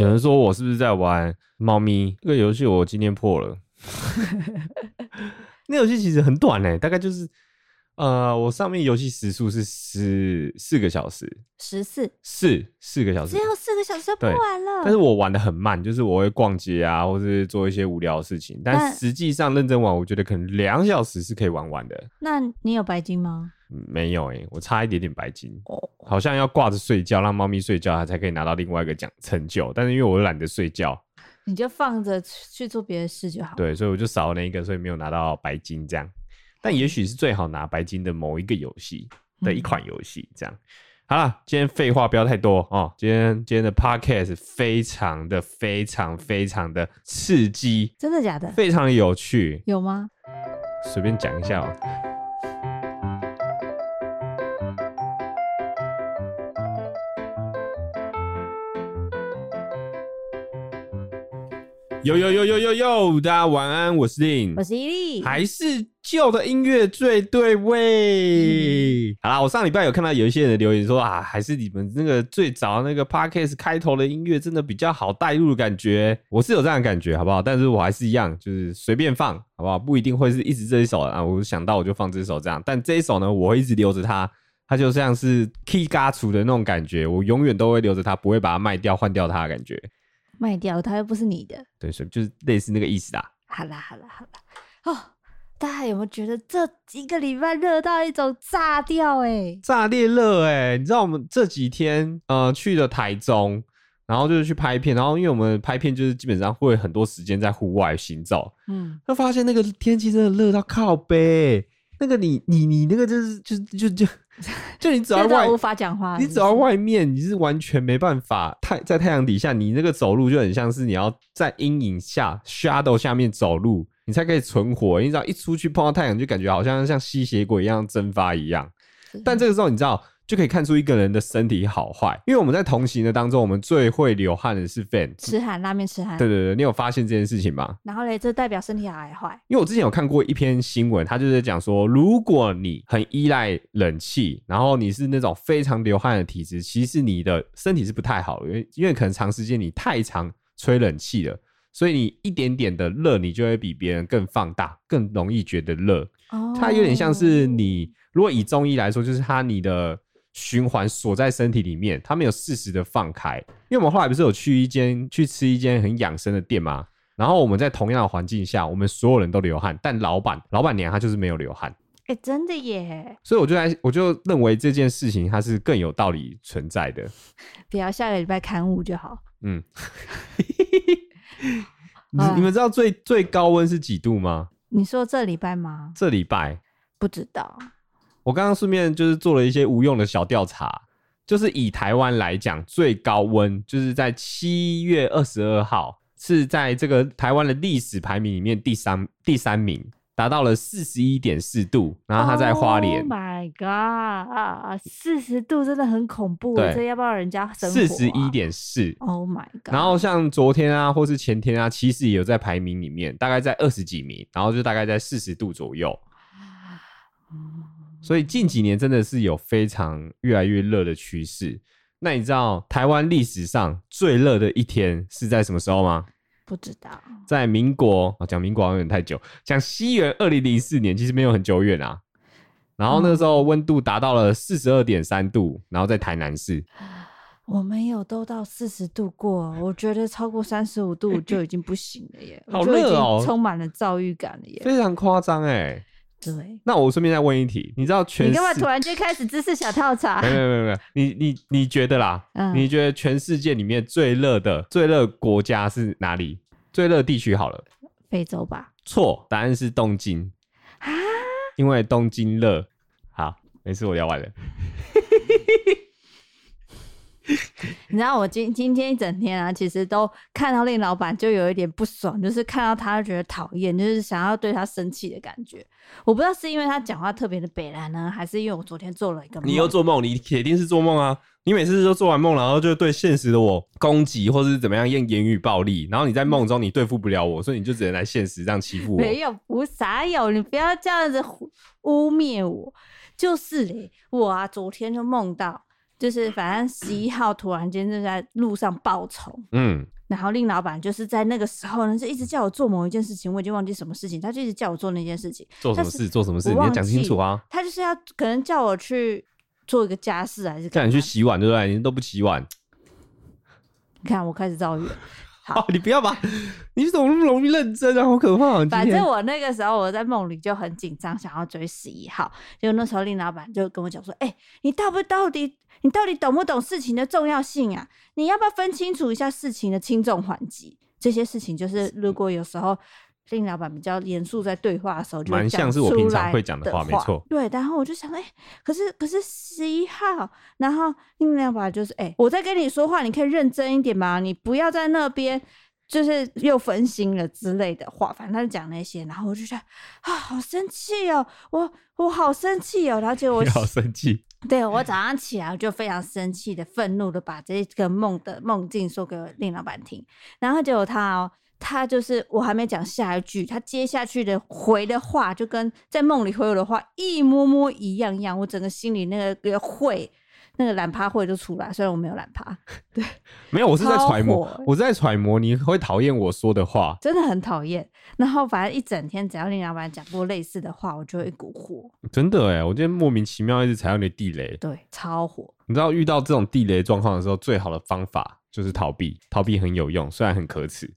有人说我是不是在玩猫咪？这个游戏我今天破了。那游戏其实很短呢，大概就是。呃，我上面游戏时速是十四个小时，十四四四个小时，只有四个小时就破完了。但是我玩的很慢，就是我会逛街啊，或是做一些无聊的事情。但实际上认真玩，我觉得可能两小时是可以玩完的。那你有白金吗？嗯、没有哎、欸，我差一点点白金，哦、好像要挂着睡觉，让猫咪睡觉，它才可以拿到另外一个奖成就。但是因为我懒得睡觉，你就放着去做别的事就好。对，所以我就少了那一个，所以没有拿到白金这样。但也许是最好拿白金的某一个游戏的一款游戏，这样、嗯、好了。今天废话不要太多哦。今天今天的 podcast 非常的非常非常的刺激，真的假的？非常的有趣，有吗？随便讲一下哦。呦呦呦呦呦呦，大家晚安，我是林，我是伊利，还是旧的音乐最对味。嗯、好啦，我上礼拜有看到有一些人留言说啊，还是你们那个最早那个 podcast 开头的音乐真的比较好带入的感觉。我是有这样的感觉，好不好？但是我还是一样，就是随便放，好不好？不一定会是一直这一首啊，我想到我就放这一首这样。但这一首呢，我会一直留着它，它就像是 key 嘎出的那种感觉，我永远都会留着它，不会把它卖掉换掉它的感觉。卖掉它又不是你的，对，所以就是类似那个意思啦。好啦，好啦，好啦，哦，大家有没有觉得这一个礼拜热到一种炸掉、欸？哎，炸裂热哎！你知道我们这几天呃去了台中，然后就是去拍片，然后因为我们拍片就是基本上会很多时间在户外行走，嗯，就发现那个天气真的热到靠北。那个你你你那个就是就就就就你走在 外无法讲话，你走在外面你是完全没办法太在太阳底下，你那个走路就很像是你要在阴影下 shadow 下面走路，你才可以存活。你知道一出去碰到太阳，就感觉好像像吸血鬼一样蒸发一样。但这个时候你知道。就可以看出一个人的身体好坏，因为我们在同行的当中，我们最会流汗的是 Fan，吃汗拉面吃汗。对对对，你有发现这件事情吗？然后嘞，这代表身体好还坏？因为我之前有看过一篇新闻，他就是讲说，如果你很依赖冷气，然后你是那种非常流汗的体质，其实你的身体是不太好的，因为因为可能长时间你太常吹冷气了，所以你一点点的热，你就会比别人更放大，更容易觉得热。哦，它有点像是你，如果以中医来说，就是它你的。循环锁在身体里面，它没有适时的放开。因为我们后来不是有去一间去吃一间很养生的店吗？然后我们在同样的环境下，我们所有人都流汗，但老板老板娘她就是没有流汗。哎、欸，真的耶！所以我就来，我就认为这件事情它是更有道理存在的。不要下个礼拜刊物就好。嗯。你你们知道最最高温是几度吗？你说这礼拜吗？这礼拜不知道。我刚刚顺便就是做了一些无用的小调查，就是以台湾来讲，最高温就是在七月二十二号，是在这个台湾的历史排名里面第三第三名，达到了四十一点四度，然后它在花莲。Oh my god！四十度真的很恐怖，对这要不要人家生活？四十一点四。Oh my god！然后像昨天啊，或是前天啊，其实也有在排名里面，大概在二十几名，然后就大概在四十度左右。所以近几年真的是有非常越来越热的趋势。那你知道台湾历史上最热的一天是在什么时候吗？不知道。在民国啊，讲民国好像有点太久，讲西元二零零四年，其实没有很久远啊。然后那个时候温度达到了四十二点三度，然后在台南市。我没有都到四十度过，我觉得超过三十五度就已经不行了耶，好热哦，充满了躁郁感了耶，非常夸张哎。对，那我顺便再问一题，你知道全世？你干嘛突然间开始知识小跳槽？没有没有没有，你你你觉得啦？嗯，你觉得全世界里面最热的最热国家是哪里？最热地区好了，非洲吧？错，答案是东京啊，因为东京热。好，没事，我聊完了。你知道我今今天一整天啊，其实都看到令老板就有一点不爽，就是看到他就觉得讨厌，就是想要对他生气的感觉。我不知道是因为他讲话特别的北烂呢，还是因为我昨天做了一个梦。你又做梦，你铁定是做梦啊！你每次都做完梦，然后就对现实的我攻击，或是怎么样用言语暴力，然后你在梦中你对付不了我，所以你就只能来现实这样欺负我。没有，不啥有，你不要这样子污蔑我。就是嘞，我啊，昨天就梦到。就是反正十一号突然间就在路上报仇，嗯，然后令老板就是在那个时候呢，就一直叫我做某一件事情，我已经忘记什么事情，他就一直叫我做那件事情。做什么事？做什么事？你要讲清楚啊！他就是要可能叫我去做一个家事，还是叫你去洗碗，对不对？你都不洗碗。你看我开始造谣。好、哦，你不要把？你怎么那么容易认真啊？好可怕、啊！反正我那个时候我在梦里就很紧张，想要追十一号。结果那时候令老板就跟我讲说：“哎、欸，你到不到底，你到底懂不懂事情的重要性啊？你要不要分清楚一下事情的轻重缓急？这些事情就是如果有时候。”令老板比较严肃，在对话的时候就蛮像是我平常会讲的话，没错。对，然后我就想，哎、欸，可是可是十一号，然后令老板就是，哎、欸，我在跟你说话，你可以认真一点吗？你不要在那边就是又分心了之类的话，反正他就讲那些，然后我就觉得啊，好生气哦，我我好生气哦，然后结果我好生气，对我早上起来我就非常生气的、愤怒的把这个梦的梦境说给令老板听，然后结果他哦。他就是我还没讲下一句，他接下去的回的话就跟在梦里回我的话一模模一样样，我整个心里那个会那个懒趴会就出来，虽然我没有懒趴，对，没有，我是在揣摩，我是在揣摩你会讨厌我说的话，真的很讨厌。然后反正一整天只要令老板讲过类似的话，我就会一股火。真的哎，我今天莫名其妙一直踩到你的地雷，对，超火。你知道遇到这种地雷状况的时候，最好的方法就是逃避，逃避很有用，虽然很可耻。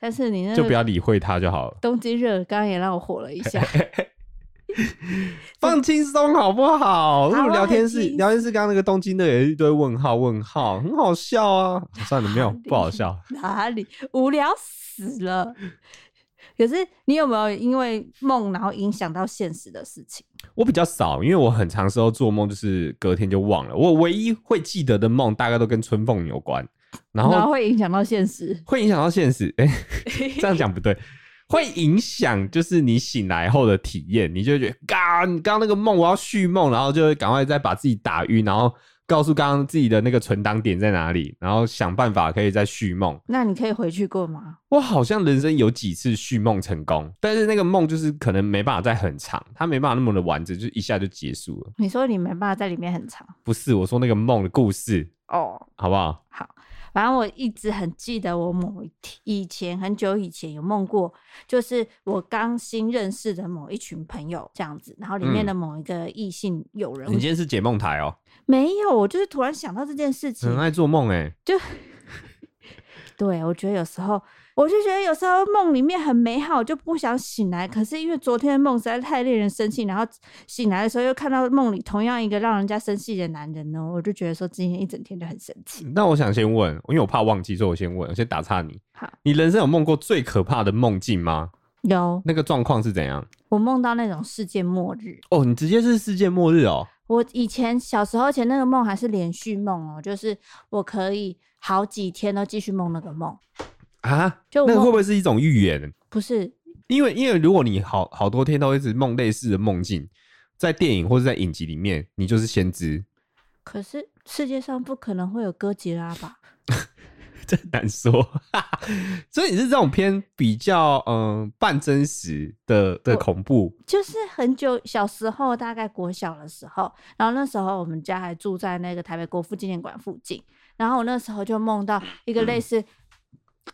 但是你那就不要理会他就好了。东京热刚刚也让我火了一下，放轻松好不好？如果聊天室聊天室刚刚那个东京热也是一堆问号问号，很好笑啊。算了，没有不好笑，哪里无聊死了？可是你有没有因为梦然后影响到现实的事情？我比较少，因为我很长时候做梦就是隔天就忘了。我唯一会记得的梦，大概都跟春凤有关。然后，会影响到现实，会影响到现实。哎、欸，这样讲不对，会影响就是你醒来后的体验，你就会觉得，刚刚那个梦我要续梦，然后就会赶快再把自己打晕，然后告诉刚刚自己的那个存档点在哪里，然后想办法可以再续梦。那你可以回去过吗？我好像人生有几次续梦成功，但是那个梦就是可能没办法再很长，它没办法那么的完整，就一下就结束了。你说你没办法在里面很长？不是，我说那个梦的故事哦，好不好？好。反正我一直很记得，我某以前很久以前有梦过，就是我刚新认识的某一群朋友这样子，然后里面的某一个异性友人。你今天是解梦台哦？没有，我就是突然想到这件事情。很爱做梦哎，就 对，我觉得有时候。我就觉得有时候梦里面很美好，就不想醒来。可是因为昨天的梦实在太令人生气，然后醒来的时候又看到梦里同样一个让人家生气的男人呢，我就觉得说今天一整天就很生气。那我想先问，因为我怕忘记，所以我先问，我先打岔你。好，你人生有梦过最可怕的梦境吗？有。那个状况是怎样？我梦到那种世界末日。哦，你直接是世界末日哦。我以前小时候前那个梦还是连续梦哦，就是我可以好几天都继续梦那个梦。啊，就那个会不会是一种预言？不是，因为因为如果你好好多天都一直梦类似的梦境，在电影或者在影集里面，你就是先知。可是世界上不可能会有哥吉拉吧？这难说。所以你是这种偏比较嗯、呃、半真实的的恐怖？就是很久小时候，大概国小的时候，然后那时候我们家还住在那个台北国父纪念馆附近，然后我那时候就梦到一个类似。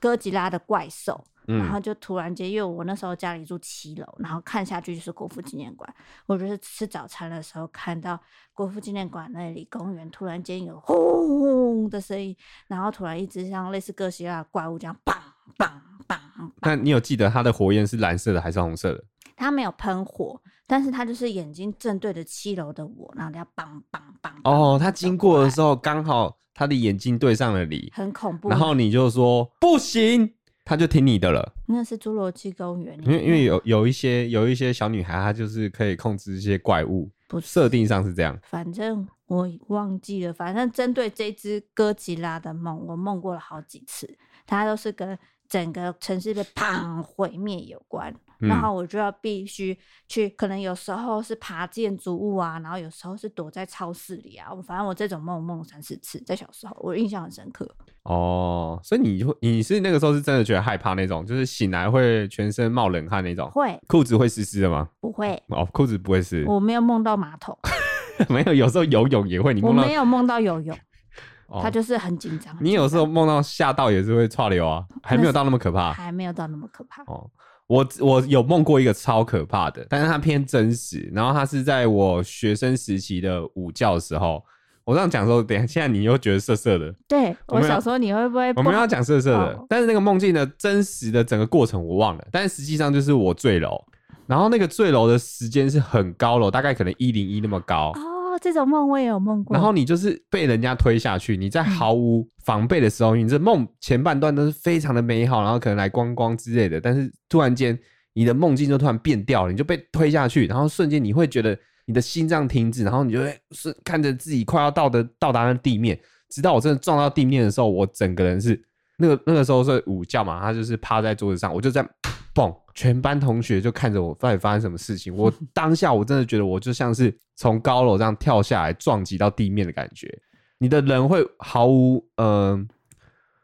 哥吉拉的怪兽，然后就突然间，因为我那时候家里住七楼，然后看下去就是国父纪念馆。我就是吃早餐的时候看到国父纪念馆那里公园突然间有轰轰的声音，然后突然一直像类似哥吉拉的怪物这样砰砰砰。那你有记得它的火焰是蓝色的还是红色的？它没有喷火，但是他就是眼睛正对着七楼的我，然后它砰砰砰。哦，他经过的时候刚好。他的眼睛对上了你，很恐怖。然后你就说不行，他就听你的了。那是侏罗纪公园，因为因为有有一些有一些小女孩，她就是可以控制一些怪物，不设定上是这样。反正我忘记了，反正针对这只哥吉拉的梦，我梦过了好几次，它都是跟整个城市被砰毁灭有关。然后我就要必须去，可能有时候是爬建筑物啊，然后有时候是躲在超市里啊。反正我这种梦梦了三四次，在小时候我印象很深刻。哦，所以你会你是那个时候是真的觉得害怕那种，就是醒来会全身冒冷汗那种？会，裤子会湿湿的吗？不会。哦，裤子不会湿。我没有梦到马桶。没有，有时候游泳也会。你梦到我没有梦到游泳，哦他就是很紧张。你有时候梦到吓到也是会剉流啊，还没有到那么可怕还没有到那么可怕。哦。我我有梦过一个超可怕的，但是它偏真实。然后它是在我学生时期的午觉的时候，我这样讲的时候，等一下现在你又觉得涩涩的。对我我们要想说你会不会不？我们要讲涩涩的，哦但是那个梦境的真实的整个过程我忘了，但是实际上就是我坠楼，然后那个坠楼的时间是很高楼，大概可能一零一那么高。哦，这种梦我也有梦过。然后你就是被人家推下去，你在毫无防备的时候，你这梦前半段都是非常的美好，然后可能来观光之类的，但是突然间你的梦境就突然变掉了，你就被推下去，然后瞬间你会觉得你的心脏停止，然后你就会是看着自己快要到的到达那地面，直到我真的撞到地面的时候，我整个人是那个那个时候是午觉嘛，他就是趴在桌子上，我就在蹦，全班同学就看着我到底发生什么事情，我 当下我真的觉得我就像是从高楼这样跳下来撞击到地面的感觉，你的人会毫无嗯、呃、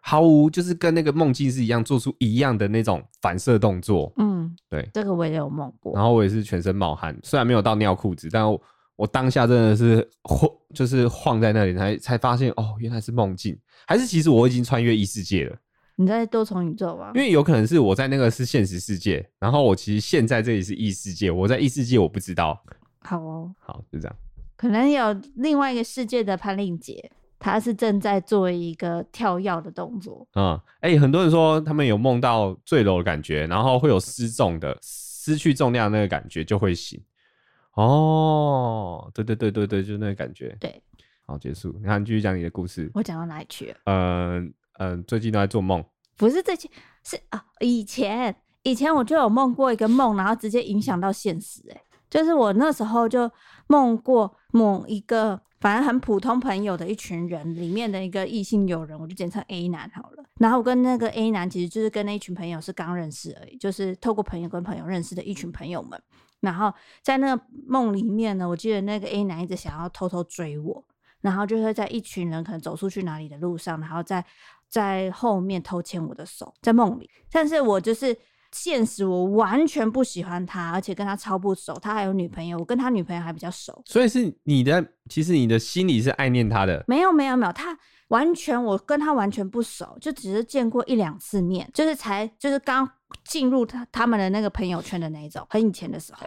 毫无就是跟那个梦境是一样，做出一样的那种反射动作，嗯，对，这个我也有梦过。然后我也是全身冒汗，虽然没有到尿裤子，但我我当下真的是晃，就是晃在那里才才发现哦，原来是梦境，还是其实我已经穿越异世界了。你在多重宇宙吗？因为有可能是我在那个是现实世界，然后我其实现在这里是异世界，我在异世界我不知道。好哦，好，就这样。可能有另外一个世界的潘令杰，他是正在做一个跳跃的动作。嗯，哎、欸，很多人说他们有梦到坠楼的感觉，然后会有失重的、失去重量那个感觉就会醒。哦，对对对对对，就是那个感觉。对，好，结束。你看，继续讲你的故事。我讲到哪里去了？嗯，最近都在做梦。不是最近，是啊，以前以前我就有梦过一个梦，然后直接影响到现实、哎，就是我那时候就梦过某一个反正很普通朋友的一群人里面的一个异性友人，我就简称 A 男好了。然后我跟那个 A 男其实就是跟那一群朋友是刚认识而已，就是透过朋友跟朋友认识的一群朋友们。然后在那个梦里面呢，我记得那个 A 男一直想要偷偷追我，然后就会在一群人可能走出去哪里的路上，然后在。在后面偷牵我的手，在梦里，但是我就是现实，我完全不喜欢他，而且跟他超不熟，他还有女朋友，我跟他女朋友还比较熟，所以是你的，其实你的心里是爱念他的。没有没有没有，他完全我跟他完全不熟，就只是见过一两次面，就是才就是刚进入他他们的那个朋友圈的那一种，很以前的时候，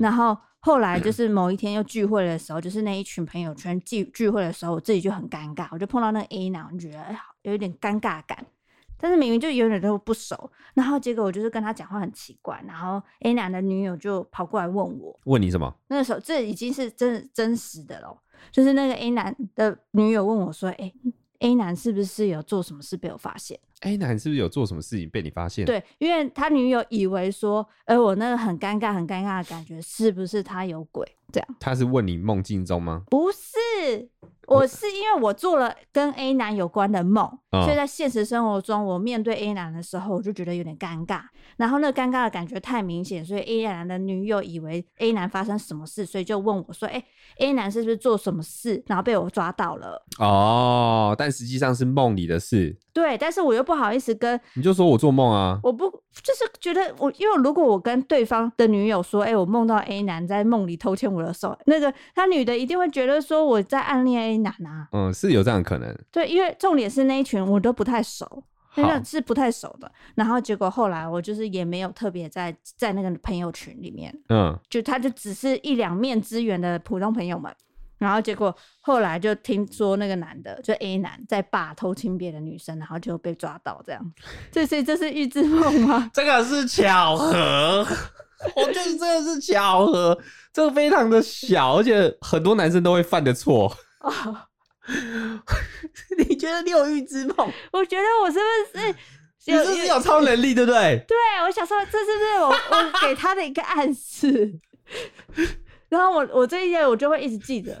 然后。后来就是某一天又聚会的时候，就是那一群朋友圈聚聚会的时候，我自己就很尴尬，我就碰到那个 A 男，我觉得哎呀有一点尴尬感，但是明明就永远都不熟，然后结果我就是跟他讲话很奇怪，然后 A 男的女友就跑过来问我，问你什么？那个时候这已经是真真实的了，就是那个 A 男的女友问我说，哎、欸。A 男是不是有做什么事被我发现？A 男是不是有做什么事情被你发现？对，因为他女友以为说，哎，我那个很尴尬、很尴尬的感觉，是不是他有鬼？这样。他是问你梦境中吗？不是。我是因为我做了跟 A 男有关的梦，哦，所以在现实生活中，我面对 A 男的时候，我就觉得有点尴尬。然后那个尴尬的感觉太明显，所以 A 男的女友以为 A 男发生什么事，所以就问我说：“哎，A 男是不是做什么事？”然后被我抓到了。哦，但实际上是梦里的事。对，但是我又不好意思跟你就说我做梦啊，我不就是觉得我，因为如果我跟对方的女友说：“哎，我梦到 A 男在梦里偷牵我的手。”那个他女的一定会觉得说我在暗恋 A 男啊。嗯，是有这样可能。对，因为重点是那一群我都不太熟，那个是不太熟的。然后结果后来我就是也没有特别在在那个朋友群里面，嗯，就他就只是一两面之缘的普通朋友们。然后结果后来就听说那个男的就 A 男在爸偷亲别的女生，然后就被抓到这样。这是这是预知梦吗？这个是巧合，我觉得这个是巧合，这个非常的小，而且很多男生都会犯的错。哦 你觉得你有预知梦？我觉得我是不是 你是不是有超能力，对不对？对，我想说这是不是我我给他的一个暗示？然后我我这一页我就会一直记得。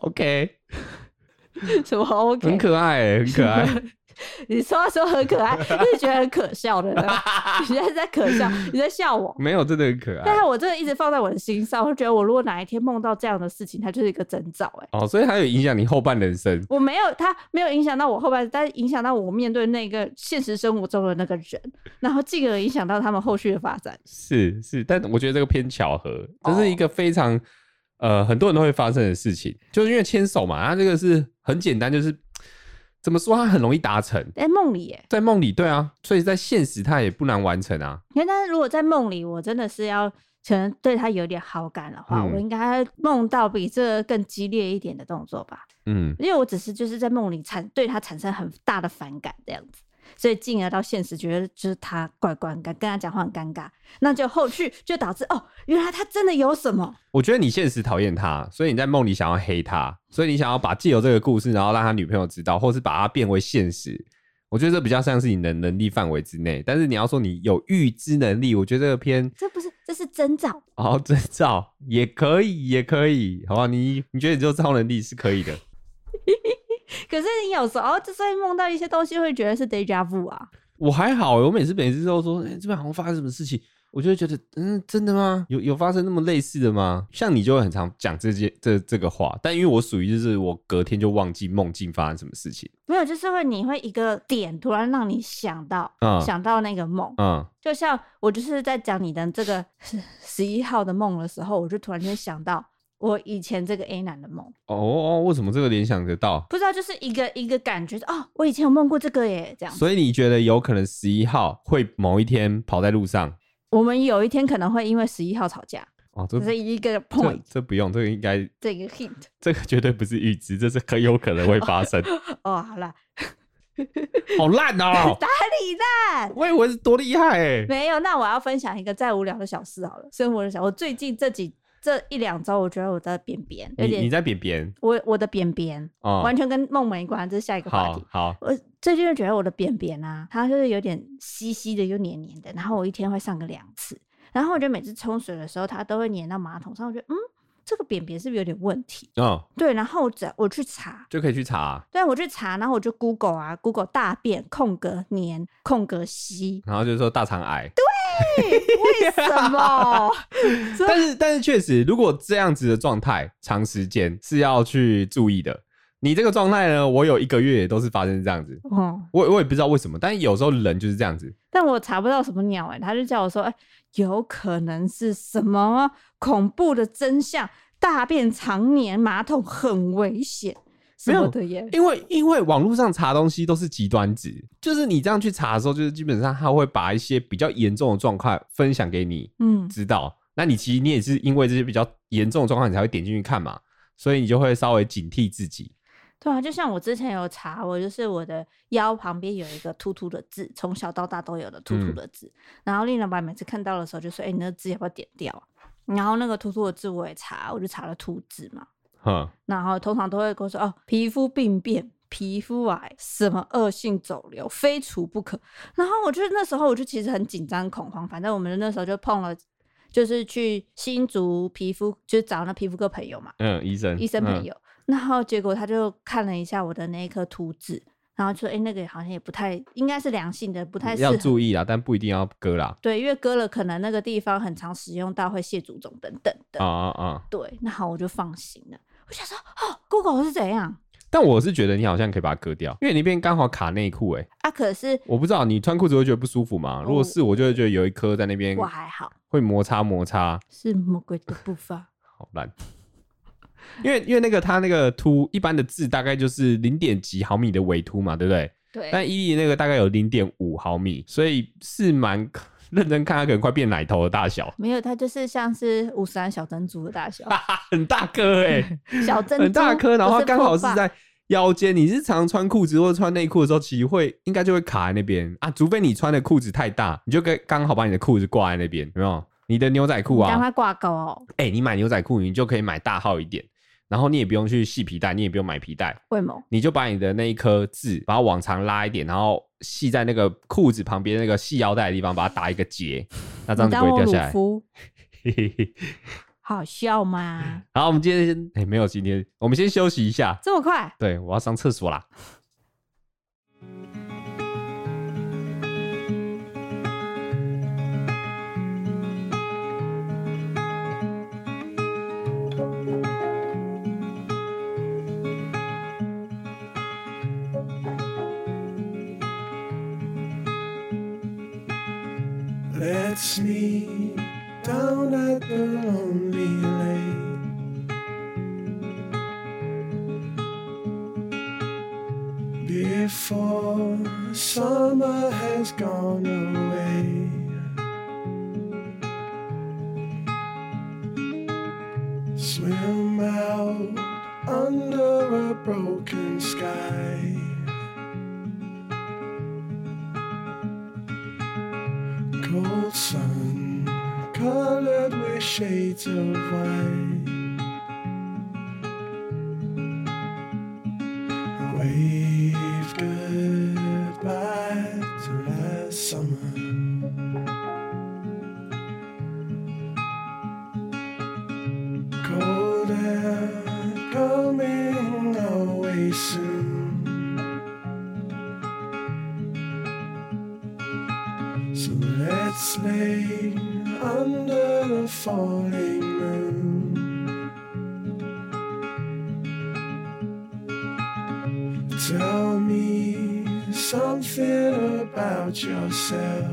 OK，什么 OK？很可爱，很可爱。你说话说很可爱，就是觉得很可笑的。你现在在可笑，你在笑我？没有，真的很可爱。但是我真的一直放在我的心上，我觉得我如果哪一天梦到这样的事情，它就是一个征兆。哎，哦，所以它有影响你后半人生。我没有，它没有影响到我后半，但是影响到我面对那个现实生活中的那个人，然后进而影响到他们后续的发展。是是，但我觉得这个偏巧合，这是一个非常。呃很多人都会发生的事情，就是因为牵手嘛，它这个是很简单，就是怎么说，它很容易达成。在梦里耶，在梦里，对啊，所以在现实它也不难完成啊。因为但是如果在梦里，我真的是要可能对他有点好感的话，嗯、我应该梦到比这个更激烈一点的动作吧。嗯，因为我只是就是在梦里产对他产生很大的反感这样子。所以进而到现实，觉得就是他怪怪跟，跟他讲话很尴尬，那就后续就导致哦，原来他真的有什么？我觉得你现实讨厌他，所以你在梦里想要黑他，所以你想要把借由这个故事，然后让他女朋友知道，或是把它变为现实。我觉得这比较像是你的能力范围之内，但是你要说你有预知能力，我觉得这个偏这不是，这是征兆哦，征兆也可以，也可以，好吧？你你觉得你这超能力是可以的。可是你有时候就是会梦到一些东西，会觉得是 deja vu 啊。我还好，我每次每次都说，哎、欸，这边好像发生什么事情，我就会觉得，嗯，真的吗？有有发生那么类似的吗？像你就会很常讲这些这这个话，但因为我属于就是我隔天就忘记梦境发生什么事情。没有，就是会你会一个点突然让你想到，嗯、想到那个梦，嗯，就像我就是在讲你的这个十十一号的梦的时候，我就突然间想到。我以前这个 A 男的梦哦哦，为什么这个联想得到？不知道，就是一个一个感觉哦，我以前有梦过这个耶，这样。所以你觉得有可能十一号会某一天跑在路上？我们有一天可能会因为十一号吵架哦，这是一个 point，这，这不用，这个应该 这个 hint，这个绝对不是预知，这是很有可能会发生。哦，好啦，好烂哦，哪里烂？我以为是多厉害哎，没有。那我要分享一个再无聊的小事好了，生活的小，我最近这几。这一两周，我觉得我的便便有点，你在便便，我我的便便，哦，完全跟梦没关，这是下一个话题。好，好。我最近就觉得我的便便啊，它就是有点稀稀的，又黏黏的，然后我一天会上个两次，然后我觉得每次冲水的时候，它都会黏到马桶上，我觉得嗯，这个便便是不是有点问题？哦，对，然后我只我去查。就可以去查，啊，对，我去查，然后我就 Google 啊，Google 大便空格黏空格稀，然后就是说大肠癌，对。为什么？但是但是确实，如果这样子的状态长时间是要去注意的。你这个状态呢，我有一个月也都是发生这样子。哦，我我也不知道为什么，但有时候人就是这样子。但我查不到什么鸟哎、欸，他就叫我说，哎、欸，有可能是什么恐怖的真相？大便常年马桶很危险。没有的耶，因为因为网络上查东西都是极端值，就是你这样去查的时候，就是基本上他会把一些比较严重的状况分享给你，嗯，知道。那你其实你也是因为这些比较严重的状况，你才会点进去看嘛，所以你就会稍微警惕自己。对啊，就像我之前有查，我就是我的腰旁边有一个突突的痣，从小到大都有的突突的痣。嗯、然后令老板每次看到的时候就说：“哎、欸，你那个痣要不要点掉？”然后那个突突的痣我也查，我就查了突痣嘛。嗯，然后通常都会跟我说哦，皮肤病变、皮肤癌、什么恶性肿瘤，非除不可。然后我就那时候我就其实很紧张恐慌，反正我们那时候就碰了，就是去新竹皮肤，就找那皮肤科朋友嘛，嗯，医生，医生朋友。嗯、然后结果他就看了一下我的那一颗突痣，然后说，哎，那个好像也不太，应该是良性的，不太要注意啦，但不一定要割啦。对，因为割了可能那个地方很常使用到会蟹足肿等等的。啊啊啊！对，那好，我就放心了。我想说，哦，Google 是怎样？但我是觉得你好像可以把它割掉，因为你那边刚好卡内裤，哎，啊，可是我不知道你穿裤子会觉得不舒服吗？哦、如果是，我就会觉得有一颗在那边，我还好，会摩擦摩擦，是魔鬼的步伐，好烂。因为因为那个它那个凸一般的字大概就是零点几毫米的尾凸嘛，对不对？对。但伊利那个大概有零点五毫米，所以是蛮。认真看，它可能快变奶头的大小。没有，它就是像是五十岚小珍珠的大小，很大颗哎、欸，小珍珠很大颗，然后它刚好是在腰间。你日常穿裤子或者穿内裤的时候，其实会应该就会卡在那边啊，除非你穿的裤子太大，你就跟刚好把你的裤子挂在那边，有没有？你的牛仔裤啊，让它挂钩哦。哎、欸，你买牛仔裤，你就可以买大号一点。然后你也不用去系皮带，你也不用买皮带，为什么？你就把你的那一颗痣，把它往长拉一点，然后系在那个裤子旁边那个系腰带的地方，把它打一个结，那这样子不会掉下来。好笑吗？好，我们今天先，哎，没有，今天我们先休息一下。这么快？对，我要上厕所啦。Let's me down at the lonely lake. Before summer has gone away. Swim out under a broken sky. Sun colored with shades of white. Wave goodbye to last summer. Cold air coming away soon. Lay under the falling moon. Tell me something about yourself.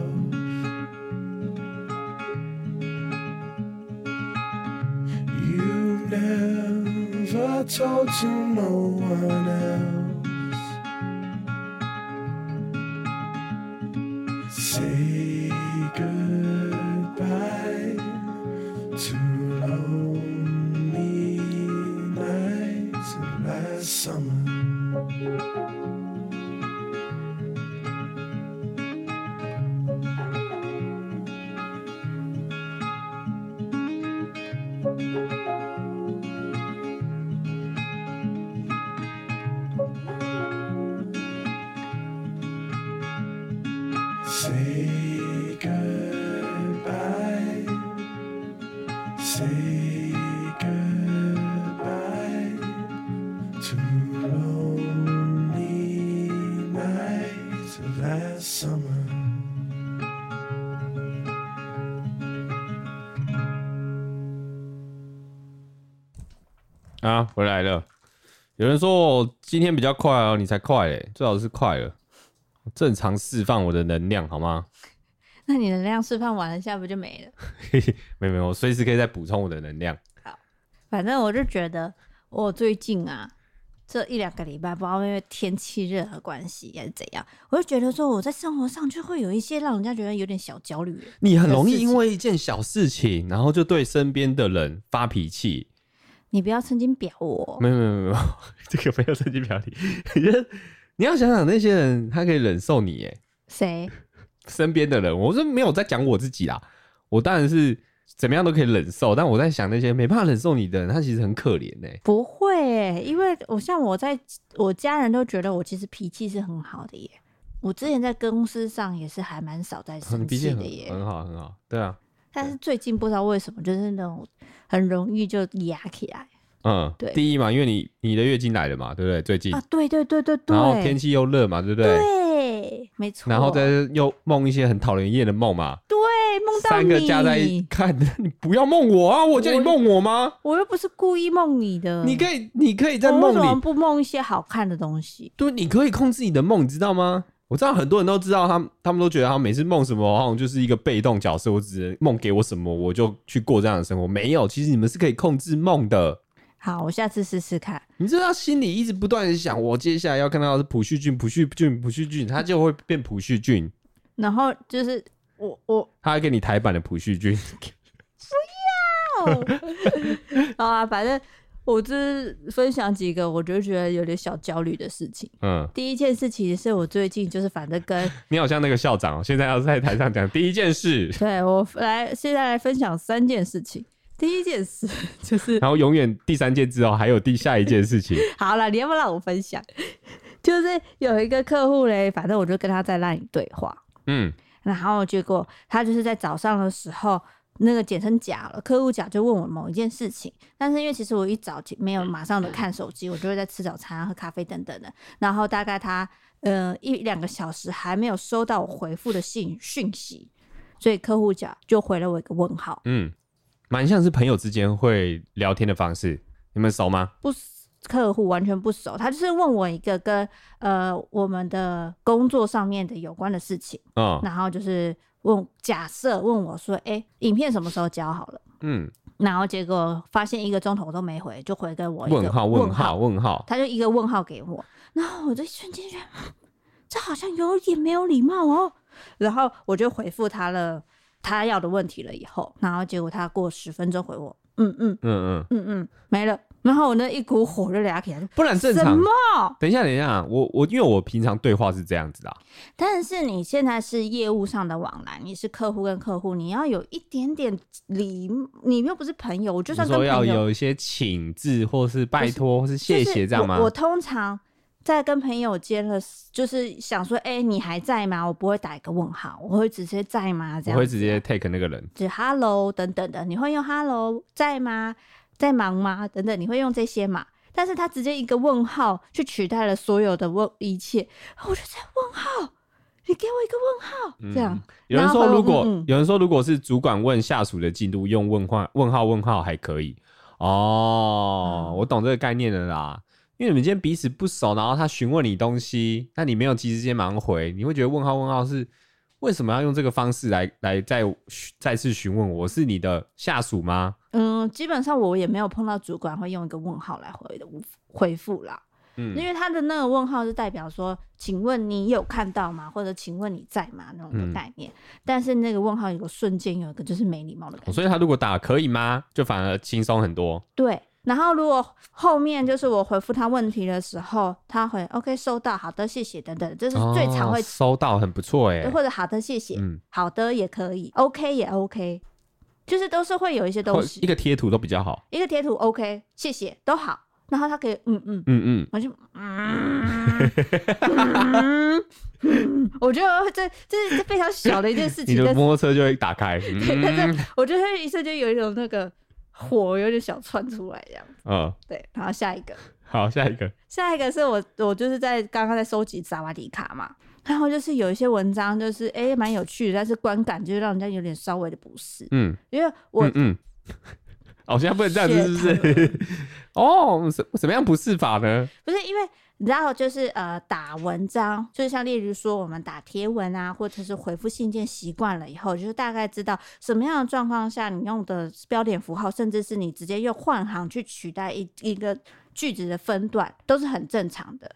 You've never told to no one else. 回来了。有人说我今天比较快哦，你才快嘞，最好是快了。正常释放我的能量好吗？那你能量释放完了，下不就没了？没有没有，我随时可以再补充我的能量。好反正我就觉得，我最近啊，这一两个礼拜，不知道因为天气热的关系还是怎样，我就觉得说我在生活上就会有一些让人家觉得有点小焦虑。你很容易因为一件小事情，然后就对身边的人发脾气。你不要曾经表我，没有没有没有，这个没有曾经表你。你要想想那些人，他可以忍受你，哎，谁？身边的人，我是没有在讲我自己啦。我当然是怎么样都可以忍受，但我在想那些没办法忍受你的人，他其实很可怜呢。不会哎，因为我像我在我家人都觉得我其实脾气是很好的耶。我之前在公司上也是还蛮少在生气的耶，很好很好，对啊。但是最近不知道为什么，就是那种很容易就压起来。嗯，对。第一嘛，因为你你的月经来了嘛，对不对？最近啊，对对对对对。然后天气又热嘛，对不对？对，没错。然后再又梦一些很讨人厌的梦嘛。对，梦到你。三个加在一看，你不要梦我啊！我叫你梦我吗？我又不是故意梦你的。你可以，你可以在梦里。不梦一些好看的东西？对，你可以控制你的梦，你知道吗？我知道很多人都知道，他们他们都觉得他每次梦什么，好像就是一个被动角色，我只能梦给我什么，我就去过这样的生活。没有，其实你们是可以控制梦的。好，我下次试试看。你知道，心里一直不断的想，我接下来要看到的是朴叙俊，朴叙俊，朴叙俊，他就会变朴叙俊。然后就是我我，他还给你台版的朴叙俊。不要。好啊，反正。我就是分享几个我就觉得有点小焦虑的事情。嗯，第一件事情是我最近就是反正跟 你好像那个校长，现在要在台上讲第一件事。对，我来现在来分享三件事情。第一件事就是，然后永远第三件之后还有第下一件事情。好了，你要不要让我分享？就是有一个客户嘞，反正我就跟他在那里对话。嗯，然后结果他就是在早上的时候。那个简称甲了，客户甲就问我某一件事情，但是因为其实我一早没有马上的看手机，我就会在吃早餐、喝咖啡等等的，然后大概他呃一两个小时还没有收到我回复的信讯息，所以客户甲就回了我一个问号。嗯，蛮像是朋友之间会聊天的方式，你们熟吗？不，客户完全不熟，他就是问我一个跟呃我们的工作上面的有关的事情，嗯，然后就是。问假设问我说：“哎、欸，影片什么时候交好了？”嗯，然后结果发现一个钟头我都没回，就回给我一个问号问号问号，他就一个问号给我，然后我就瞬间觉得这好像有点没有礼貌哦。然后我就回复他了他要的问题了以后，然后结果他过十分钟回我，嗯嗯嗯嗯嗯嗯，没了。然后我那一股火就俩起来，不然正常。什么？等一下，等一下，我我因为我平常对话是这样子的，但是你现在是业务上的往来，你是客户跟客户，你要有一点点礼，你又不是朋友，我就算跟朋友说要有一些请字或是拜托或是谢谢这样吗？我，我通常在跟朋友间了，就是想说，哎、欸，你还在吗？我不会打一个问号，我会直接在吗？这样，我会直接 take 那个人，就 hello 等等的，你会用 hello 在吗？在忙吗？等等，你会用这些嘛？但是他直接一个问号去取代了所有的问一切，我就在问号，你给我一个问号，嗯、这样。有人说，如果、嗯、有人说，如果是主管问下属的进度，用问话问号问号还可以哦。嗯、我懂这个概念了啦，因为你们今天彼此不熟，然后他询问你东西，那你没有及时间忙回，你会觉得问号问号是。为什么要用这个方式来来再再次询问我是你的下属吗？嗯，基本上我也没有碰到主管会用一个问号来回的回复啦。嗯，因为他的那个问号是代表说，请问你有看到吗？或者请问你在吗？那种的概念。嗯，但是那个问号有个瞬间有一个就是没礼貌的感觉。所以他如果打可以吗？就反而轻松很多。对。然后，如果后面就是我回复他问题的时候，他会 OK 收到，好的，谢谢等等，这是最常会、哦、收到，很不错哎，或者好的，谢谢，嗯，好的也可以，OK 也 OK，就是都是会有一些东西，一个贴图都比较好，一个贴图 OK，谢谢都好，然后他可以嗯嗯嗯嗯，我就嗯，嗯，我 觉得这这是非常小的一件事情，你的摩托车就会打开，嗯、但是我觉得一瞬间有一种那个。火有点小窜出来这样子，嗯，对，然后下一个，好，下一个，下一个是我，我就是在刚刚在收集萨瓦迪卡嘛，然后就是有一些文章就是哎蛮、欸、有趣的，但是观感就是让人家有点稍微的不适，嗯，因为我，嗯，嗯，哦，现在不能这样子，是不是？哦，什什么样不适法呢？不是因为。然后就是呃打文章，就是像例如说我们打贴文啊，或者是回复信件习惯了以后，就是大概知道什么样的状况下你用的标点符号，甚至是你直接用换行去取代一一个句子的分段，都是很正常的。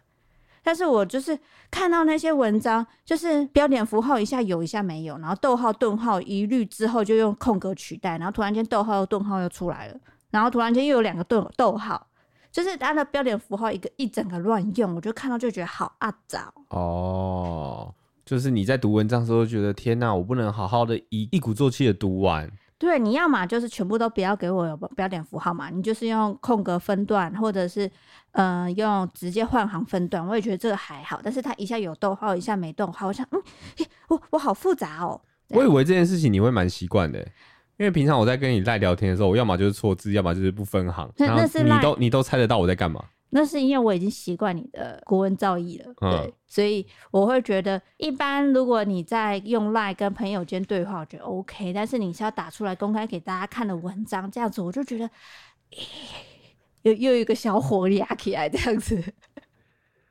但是我就是看到那些文章，就是标点符号一下有一下没有，然后逗号顿号一律之后就用空格取代，然后突然间逗号又顿号又出来了，然后突然间又有两个顿逗号。就是它的标点符号一个一整个乱用，我就看到就觉得好阿杂哦。就是你在读文章的时候觉得天哪，我不能好好的一一鼓作气的读完。对，你要嘛就是全部都不要给我有标点符号嘛，你就是用空格分段，或者是嗯、呃、用直接换行分段，我也觉得这个还好。但是它一下有逗号，一下没逗号，我想嗯，我我好复杂哦。我以为这件事情你会蛮习惯的。因为平常我在跟你赖聊天的时候，我要么就是错字，要么就是不分行。那那是你都你都猜得到我在干嘛？那是因为我已经习惯你的国文造诣了，对，嗯、所以我会觉得，一般如果你在用赖跟朋友间对话，我觉得 OK。但是你是要打出来公开给大家看的文章，这样子我就觉得，又又有一个小火压起来这样子。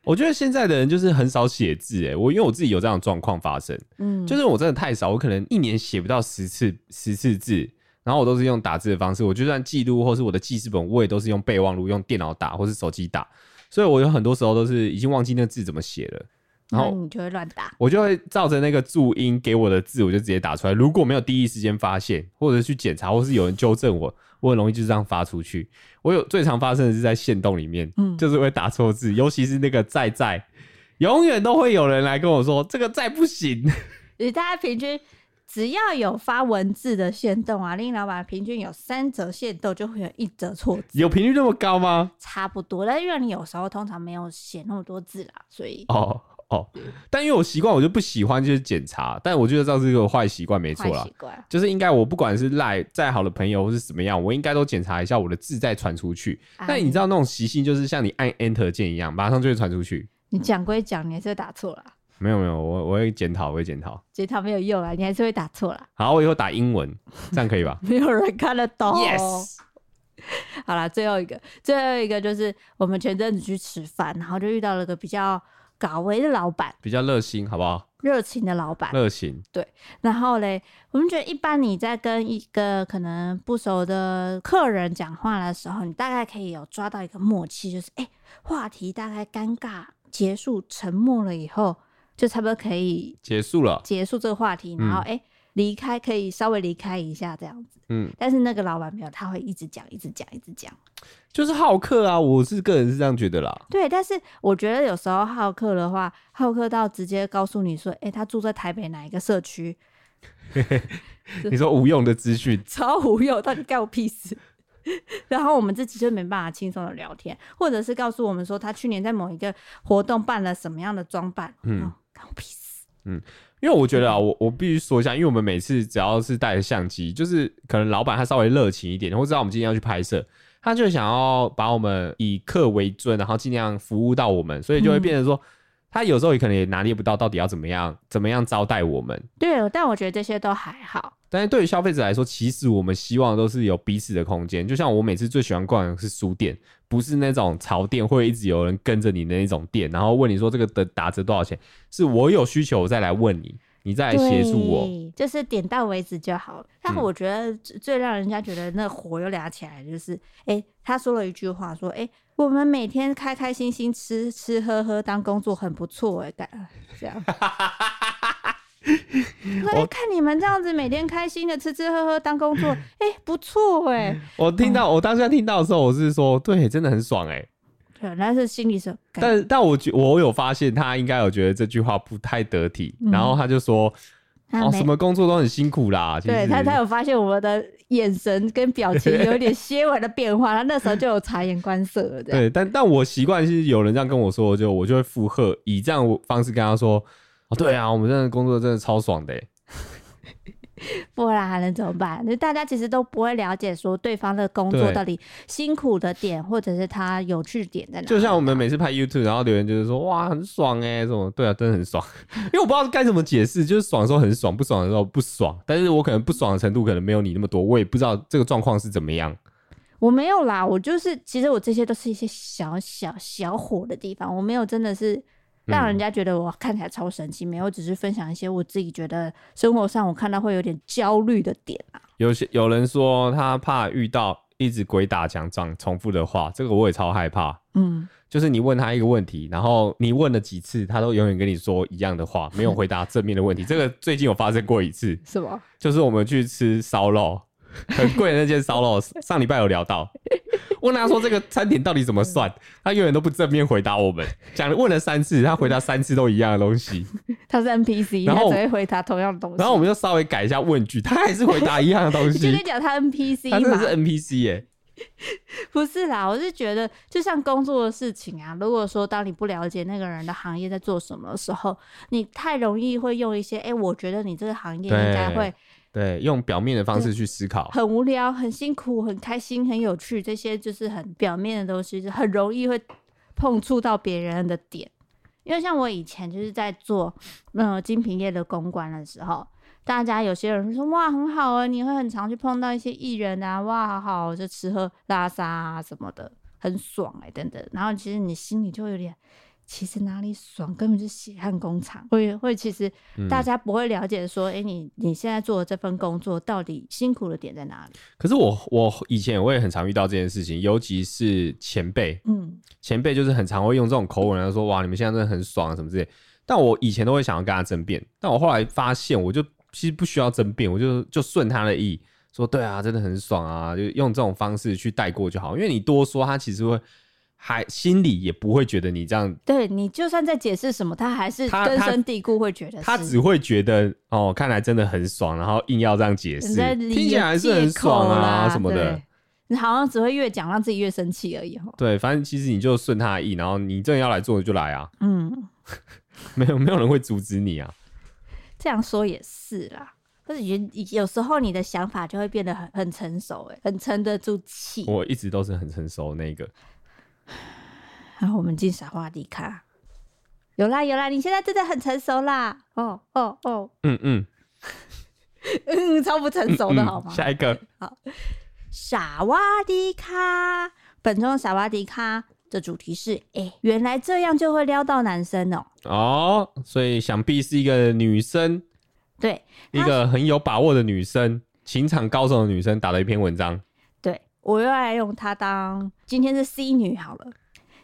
我觉得现在的人就是很少写字，哎，我因为我自己有这样的状况发生，嗯，就是我真的太少，我可能一年写不到十次十次字，然后我都是用打字的方式，我就算记录或是我的记事本，我也都是用备忘录，用电脑打或是手机打，所以我有很多时候都是已经忘记那字怎么写了，然后你就会乱打，我就会照着那个注音给我的字，我就直接打出来，如果没有第一时间发现，或者去检查，或是有人纠正我。我很容易就这样发出去。我有最常发生的是在线洞里面，嗯，就是会打错字，尤其是那个在在，永远都会有人来跟我说这个在不行。你大家平均只要有发文字的限动啊，林老板平均有三则限动就会有一则错字，有频率那么高吗？差不多，但因为你有时候通常没有写那么多字啦，所以哦。哦，但因为我习惯，我就不喜欢就是检查。但我觉得这是一个坏习惯，没错啦。就是应该我不管是赖再好的朋友或是怎么样，我应该都检查一下我的字再传出去。哎、但你知道那种习性，就是像你按 Enter 键一样，马上就会传出去。你讲归讲，你还是会打错了。没有没有，我我会检讨，我会检讨。检讨没有用啊，你还是会打错了。好，我以后打英文，这样可以吧？没有人看得懂。Yes。好了，最后一个，最后一个就是我们前阵子去吃饭，然后就遇到了个比较。搞维的老板比较热心，好不好？热情的老板，热情。对，然后嘞，我们觉得一般你在跟一个可能不熟的客人讲话的时候，你大概可以有抓到一个默契，就是哎，话题大概尴尬结束，沉默了以后，就差不多可以结束了，结束这个话题，然后哎离开可以稍微离开一下这样子。嗯，但是那个老板没有，他会一直讲，一直讲，一直讲。就是好客啊，我是个人是这样觉得啦。对，但是我觉得有时候好客的话，好客到直接告诉你说，哎，他住在台北哪一个社区？你说无用的资讯，超无用，到底干我屁事？然后我们自己就没办法轻松的聊天，或者是告诉我们说他去年在某一个活动办了什么样的装扮，嗯，干我屁事。嗯，因为我觉得啊，我我必须说一下，因为我们每次只要是带着相机，就是可能老板他稍微热情一点，或知道我们今天要去拍摄，他就想要把我们以客为尊，然后尽量服务到我们，所以就会变成说。嗯他有时候也可能也拿捏不到到底要怎么样怎么样招待我们。对，但我觉得这些都还好。但是对于消费者来说，其实我们希望都是有彼此的空间。就像我每次最喜欢逛的是书店，不是那种潮店，会一直有人跟着你的那种店，然后问你说这个的打折多少钱？是我有需求我再来问你，你再来协助我，就是点到为止就好了。但我觉得最让人家觉得那火又沥起来，就是哎、嗯欸，他说了一句话，说哎。欸我们每天开开心心吃吃喝喝当工作很不错哎，感这样。我看你们这样子每天开心的吃吃喝喝当工作，哎、欸，不错哎。我听到、嗯、我当时听到的时候，我是说对，真的很爽哎。对，但是心里是，但但我觉我有发现他应该有觉得这句话不太得体，嗯、然后他就说。哦，什么工作都很辛苦啦。对他，他有发现我们的眼神跟表情有点些微的变化，他那时候就有察言观色了。对，但但我习惯是有人这样跟我说，就我就会附和，以这样方式跟他说：“哦，对啊，我们这样的工作真的超爽的。”不然还能怎么办？就大家其实都不会了解说对方的工作到底辛苦的点，或者是他有趣点在哪。就像我们每次拍 YouTube，然后留言就是说哇很爽哎、欸，什么对啊，真的很爽。因为我不知道该怎么解释，就是爽的时候很爽，不爽的时候不爽。但是我可能不爽的程度可能没有你那么多，我也不知道这个状况是怎么样。我没有啦，我就是其实我这些都是一些小小小火的地方，我没有真的是。让人家觉得我看起来超神奇，没有，只是分享一些我自己觉得生活上我看到会有点焦虑的点啊。有些有人说他怕遇到一直鬼打墙讲重复的话，这个我也超害怕。嗯，就是你问他一个问题，然后你问了几次，他都永远跟你说一样的话，没有回答正面的问题。这个最近有发生过一次，是吗？就是我们去吃烧肉，很贵的那间烧肉，上礼拜有聊到。问他说这个餐点到底怎么算？他永远都不正面回答我们。讲了问了三次，他回答三次都一样的东西。他是 NPC，然后只会回答同样的东西。然后我们就稍微改一下问句，他还是回答一样的东西。你就讲他 NPC 他真的是 NPC 耶？不是啦，我是觉得就像工作的事情啊。如果说当你不了解那个人的行业在做什么的时候，你太容易会用一些哎、欸，我觉得你这个行业应该会。对，用表面的方式去思考，很无聊、很辛苦、很开心、很有趣，这些就是很表面的东西，就很容易会碰触到别人的点。因为像我以前就是在做呃精品业的公关的时候，大家有些人说哇很好啊，你会很常去碰到一些艺人啊，哇好好，就吃喝拉撒啊什么的，很爽哎、欸、等等。然后其实你心里就有点。其实哪里爽，根本是血汗工厂。会会，其实大家不会了解说，哎、嗯欸，你你现在做的这份工作到底辛苦的点在哪里？可是我我以前我也很常遇到这件事情，尤其是前辈，嗯，前辈就是很常会用这种口吻来说，哇，你们现在真的很爽啊什么之类。但我以前都会想要跟他争辩，但我后来发现，我就其实不需要争辩，我就就顺他的意，说对啊，真的很爽啊，就用这种方式去带过就好。因为你多说，他其实会。还心里也不会觉得你这样，对，你就算在解释什么，他还是根深蒂固会觉得他，他只会觉得哦，看来真的很爽，然后硬要这样解释，听起来还是很爽啊什么的。你好像只会越讲让自己越生气而已。对，反正其实你就顺他的意，然后你真的要来做就来啊。嗯，没有没有人会阻止你啊。这样说也是啦，可是有有时候你的想法就会变得很很成熟，哎，很沉得住气。我一直都是很成熟的那个。然后我们进傻瓜迪卡，有啦有啦，你现在真的很成熟啦！哦哦哦，嗯嗯 嗯，超不成熟的好吗？下一个，好，傻瓜迪卡，本周傻瓜迪卡的主题是：哎，原来这样就会撩到男生哦。哦，所以想必是一个女生，对，一个很有把握的女生，情场高手的女生打了一篇文章。我又来用她当今天是 C 女好了。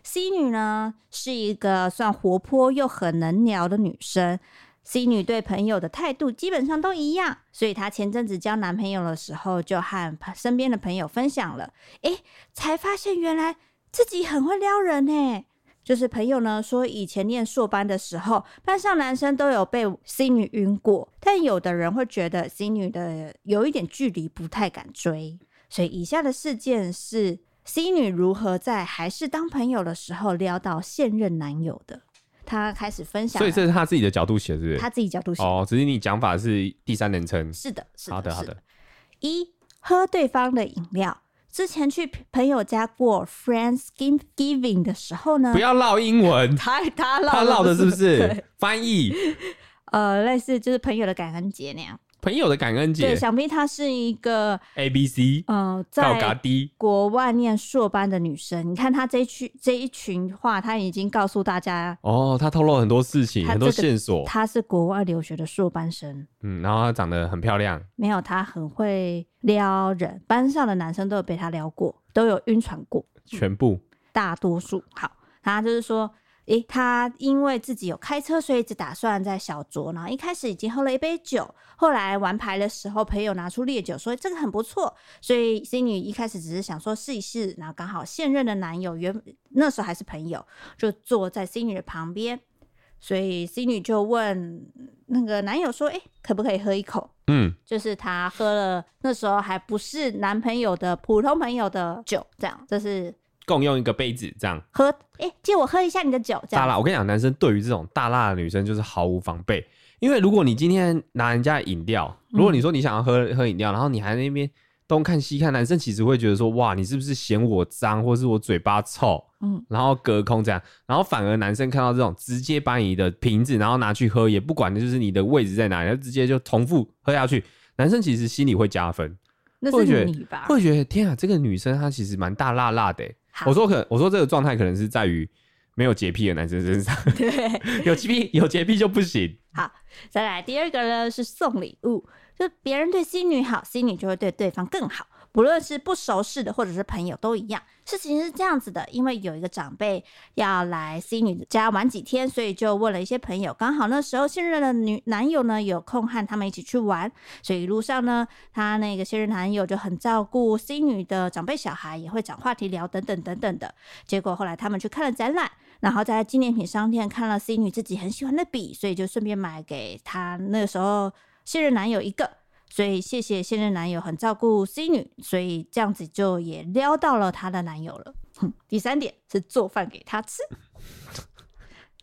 C 女呢是一个算活泼又很能聊的女生。C 女对朋友的态度基本上都一样，所以她前阵子交男朋友的时候，就和身边的朋友分享了，诶，才发现原来自己很会撩人呢。就是朋友呢说，以前念硕班的时候，班上男生都有被 C 女晕过，但有的人会觉得 C 女的有一点距离，不太敢追。所以以下的事件是 C 女如何在还是当朋友的时候撩到现任男友的。她开始分享，所以这是她自己的角度写，是不是？她自己角度写哦，只是你讲法是第三人称。是的，是的，好的，好的。一喝对方的饮料。之前去朋友家过 Friendsgiving 的时候呢，不要唠英文，他他唠他唠的是不是？翻译，呃，类似就是朋友的感恩节那样。朋友的感恩节，对，想必她是一个 A B C，嗯，在国外念硕班的女生。你看她这一群这一群话，她已经告诉大家哦，她透露很多事情，很多线索。她是国外留学的硕班生，嗯，然后她长得很漂亮，没有，她很会撩人，班上的男生都有被她撩过，都有晕船过，全部，大多数。好，她就是说。诶，他因为自己有开车，所以只打算在小酌。然后一开始已经喝了一杯酒，后来玩牌的时候，朋友拿出烈酒，说这个很不错。所以 C 女一开始只是想说试一试。然后刚好现任的男友原那时候还是朋友，就坐在 C 女的旁边，所以 C 女就问那个男友说：“诶，可不可以喝一口？”嗯，就是他喝了那时候还不是男朋友的普通朋友的酒，这样这是。共用一个杯子，这样喝，哎、欸，借我喝一下你的酒。这样大辣，我跟你讲，男生对于这种大辣的女生就是毫无防备，因为如果你今天拿人家的饮料，如果你说你想要喝喝饮料，然后你还在那边东看西看，男生其实会觉得说，哇，你是不是嫌我脏，或是我嘴巴臭？嗯，然后隔空这样，然后反而男生看到这种，直接把你的瓶子然后拿去喝，也不管的就是你的位置在哪里，他直接就重复喝下去，男生其实心里会加分，那是你吧？会觉得天啊，这个女生她其实蛮大辣辣的、欸。我说可，我说这个状态可能是在于没有洁癖的男生身上。对，有洁癖有洁癖就不行。好，再来第二个呢是送礼物，就别人对新女好新女就会对对方更好。不论是不熟识的或者是朋友都一样。事情是这样子的，因为有一个长辈要来 C 女家玩几天，所以就问了一些朋友。刚好那时候现任的女男友呢有空和他们一起去玩，所以一路上呢，他那个现任男友就很照顾 C 女的长辈小孩，也会找话题聊等等等等的。结果后来他们去看了展览，然后在纪念品商店看了 C 女自己很喜欢的笔，所以就顺便买给她那个时候现任男友一个。所以谢谢现任男友很照顾 C 女，所以这样子就也撩到了她的男友了。第三点是做饭给他吃，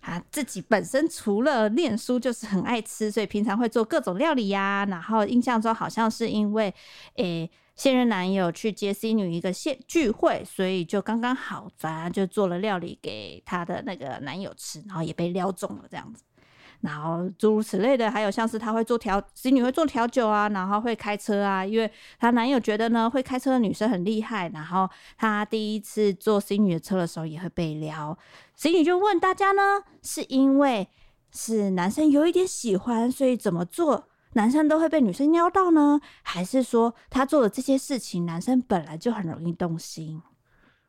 他自己本身除了念书就是很爱吃，所以平常会做各种料理呀、然后印象中好像是因为，诶、现任男友去接 C 女一个现聚会，所以就刚刚好，反正就做了料理给她的那个男友吃，然后也被撩中了这样子。然后诸如此类的，还有像是她会做调子女会做调酒啊，然后会开车啊，因为她男友觉得呢，会开车的女生很厉害。然后她第一次坐子女的车的时候也会被撩子女就问大家呢，是因为是男生有一点喜欢，所以怎么做男生都会被女生撩到呢？还是说她做的这些事情，男生本来就很容易动心？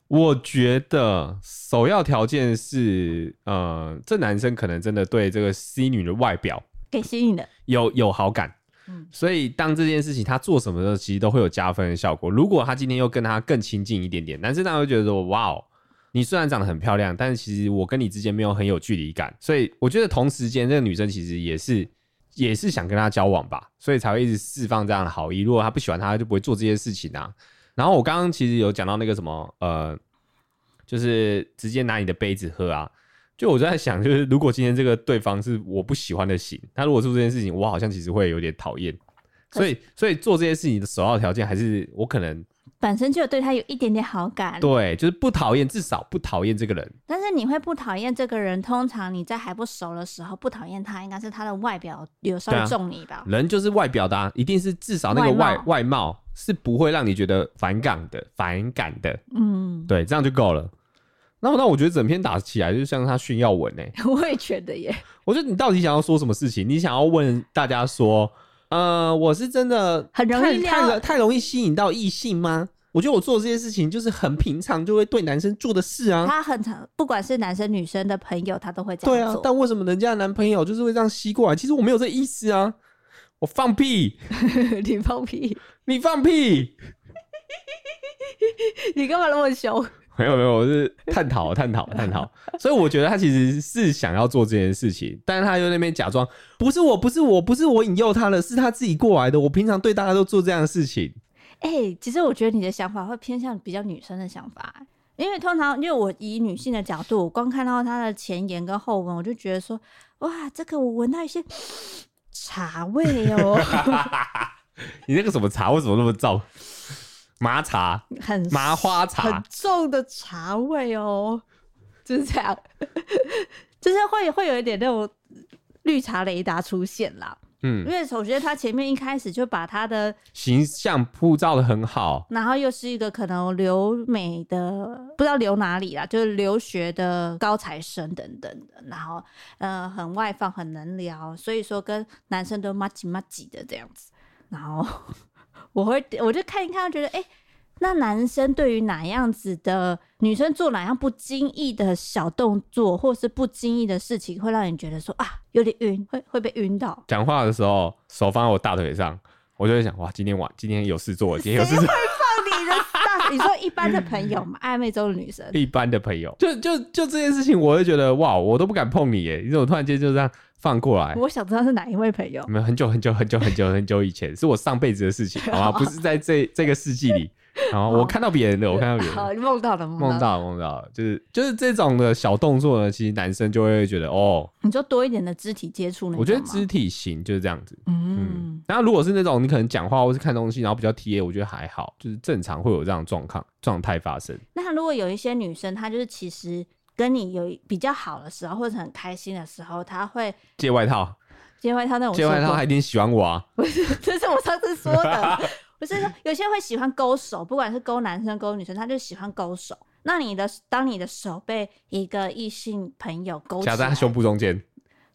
我觉得首要条件是，呃，这男生可能真的对这个 C 女的外表给吸引的，有有好感，嗯，所以当这件事情他做什么的时候，其实都会有加分的效果。如果他今天又跟他更亲近一点点，男生当然会觉得说，哇哦，你虽然长得很漂亮，但是其实我跟你之间没有很有距离感。所以我觉得同时间这个女生其实也是也是想跟他交往吧，所以才会一直释放这样的好意。如果他不喜欢他，他就不会做这些事情啊。然后我刚刚其实有讲到那个什么，呃，就是直接拿你的杯子喝啊。就我就在想，就是如果今天这个对方是我不喜欢的型，他如果做这件事情，我好像其实会有点讨厌。所以，所以做这些事情的首要条件还是我可能本身就有对他有一点点好感。对，就是不讨厌，至少不讨厌这个人。但是你会不讨厌这个人，通常你在还不熟的时候不讨厌他，应该是他的外表有稍微中你吧？人就是外表的啊，一定是至少那个外外貌是不会让你觉得反感的，反感的。嗯，对，这样就够了。那那我觉得整篇打起来就像他炫耀文哎、欸，我也觉得耶。我觉得你到底想要说什么事情？你想要问大家说，呃，我是真的很容易太太太容易吸引到异性吗？我觉得我做这些事情就是很平常就会对男生做的事啊。他很常，不管是男生女生的朋友，他都会这样做。对啊，但为什么人家的男朋友就是会这样吸过来？其实我没有这意思啊，我放屁，你放屁，你放屁，你干嘛那么凶？没有没有，我是探讨探讨探讨。所以我觉得他其实是想要做这件事情，但是他又那边假装不是我，不是我，不是我引诱他的，是他自己过来的。我平常对大家都做这样的事情。哎、欸，其实我觉得你的想法会偏向比较女生的想法，因为通常因为我以女性的角度，我光看到他的前言跟后文，我就觉得说，哇，这个我闻到一些 茶味哦。你那个什么茶为什么那么重？麻茶，很麻花茶，很重的茶味哦，就是这样，就是会会有一点那种绿茶雷达出现啦。嗯，因为首先他前面一开始就把他的形象铺造的很好，然后又是一个可能留美的，不知道留哪里啦，就是留学的高材生等等的，然后呃很外放，很能聊，所以说跟男生都麻吉麻吉的这样子。然后我会我就看一看，觉得哎。欸那男生对于哪样子的女生做哪样不经意的小动作，或是不经意的事情，会让你觉得说啊，有点晕，会会被晕到。讲话的时候手放在我大腿上，我就会想哇，今天晚今天有事做，今天有事做。你说一般的朋友嘛，暧昧中的女生，一般的朋友，就就就这件事情，我会觉得哇，我都不敢碰你耶，你怎么突然间就这样放过来？我想知道是哪一位朋友。没有很久很久很久很久很久以前，是我上辈子的事情，好吗？不是在这这个世纪里。然后我看到别人的，我看到别人 好，梦到的梦到梦到，就是就是这种的小动作呢，其实男生就会觉得哦，你就多一点的肢体接触呢。我觉得肢体型就是这样子，嗯。然后如果是那种你可能讲话或是看东西，然后比较贴，我觉得还好，就是正常会有这样状况状态发生。那如果有一些女生，她就是其实跟你有比较好的时候，或者很开心的时候，她会借外套，借外套那种，借外套还一定喜欢我啊？不是，这是我上次说的。不是说有些人会喜欢勾手，不管是勾男生勾女生，他就喜欢勾手。那你的当你的手被一个异性朋友勾，夹在他胸部中间，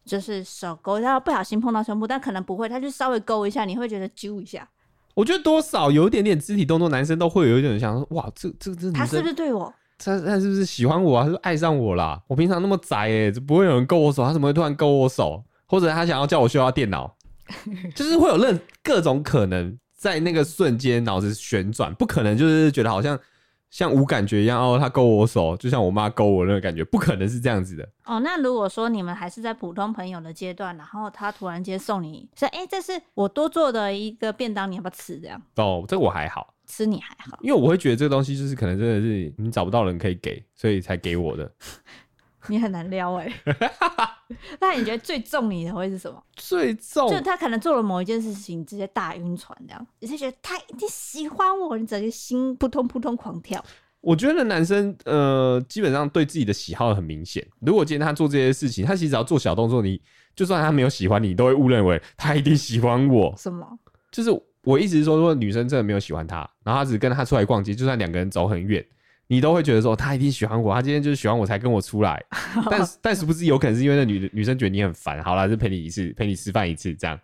就是手勾，然后不小心碰到胸部，但可能不会，他就稍微勾一下，你会觉得揪一下。我觉得多少有一点点肢体动作，男生都会有一点想说，哇，这这这他是不是对我？他他是不是喜欢我啊？他是爱上我啦？我平常那么宅哎，就不会有人勾我手，他怎么会突然勾我手？或者他想要叫我修下电脑，就是会有任各种可能。在那个瞬间，脑子旋转，不可能就是觉得好像像无感觉一样哦。他勾我手，就像我妈勾我那个感觉，不可能是这样子的。哦，那如果说你们还是在普通朋友的阶段，然后他突然间送你说：“哎、欸，这是我多做的一个便当，你要不要吃？”这样哦，这个我还好，吃你还好，因为我会觉得这个东西就是可能真的是你找不到人可以给，所以才给我的。你很难撩哎、欸，那你觉得最重你的会是什么？最重就他可能做了某一件事情，直接大晕船这样，你是觉得他一定喜欢我，你整个心扑通扑通狂跳。我觉得男生呃，基本上对自己的喜好很明显。如果今天他做这些事情，他其实只要做小动作，你就算他没有喜欢你，你都会误认为他一定喜欢我。什么？就是我意思是说，如果女生真的没有喜欢他，然后他只跟他出来逛街，就算两个人走很远。你都会觉得说他一定喜欢我，他今天就是喜欢我才跟我出来，但是但是不是有可能是因为那女女生觉得你很烦，好啦，就陪你一次，陪你吃饭一次这样。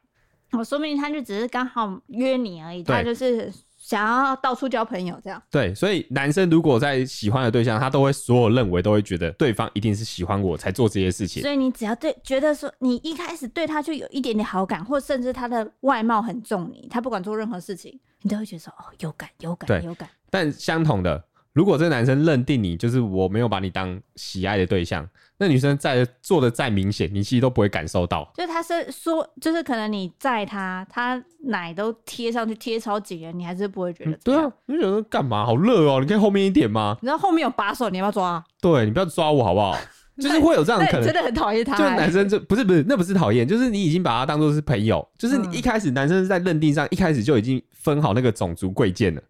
我说明他就只是刚好约你而已，他就是想要到处交朋友这样。对，所以男生如果在喜欢的对象，他都会所有认为都会觉得对方一定是喜欢我才做这些事情。所以你只要对觉得说你一开始对他就有一点点好感，或甚至他的外貌很重你，他不管做任何事情，你都会觉得说哦有感有感有感。但相同的。如果这个男生认定你就是我没有把你当喜爱的对象，那女生再做的再明显，你其实都不会感受到。就他是说，就是可能你载他，他奶都贴上去贴超紧了，你还是不会觉得、嗯。对啊，你觉得干嘛？好热哦、喔！你可以后面一点吗？你知道后面有把手，你要不要抓？对，你不要抓我好不好？就是会有这样的可能，真的很讨厌他、欸。就男生就不是不是，那不是讨厌，就是你已经把他当做是朋友，就是你一开始男生是在认定上，一开始就已经分好那个种族贵贱了。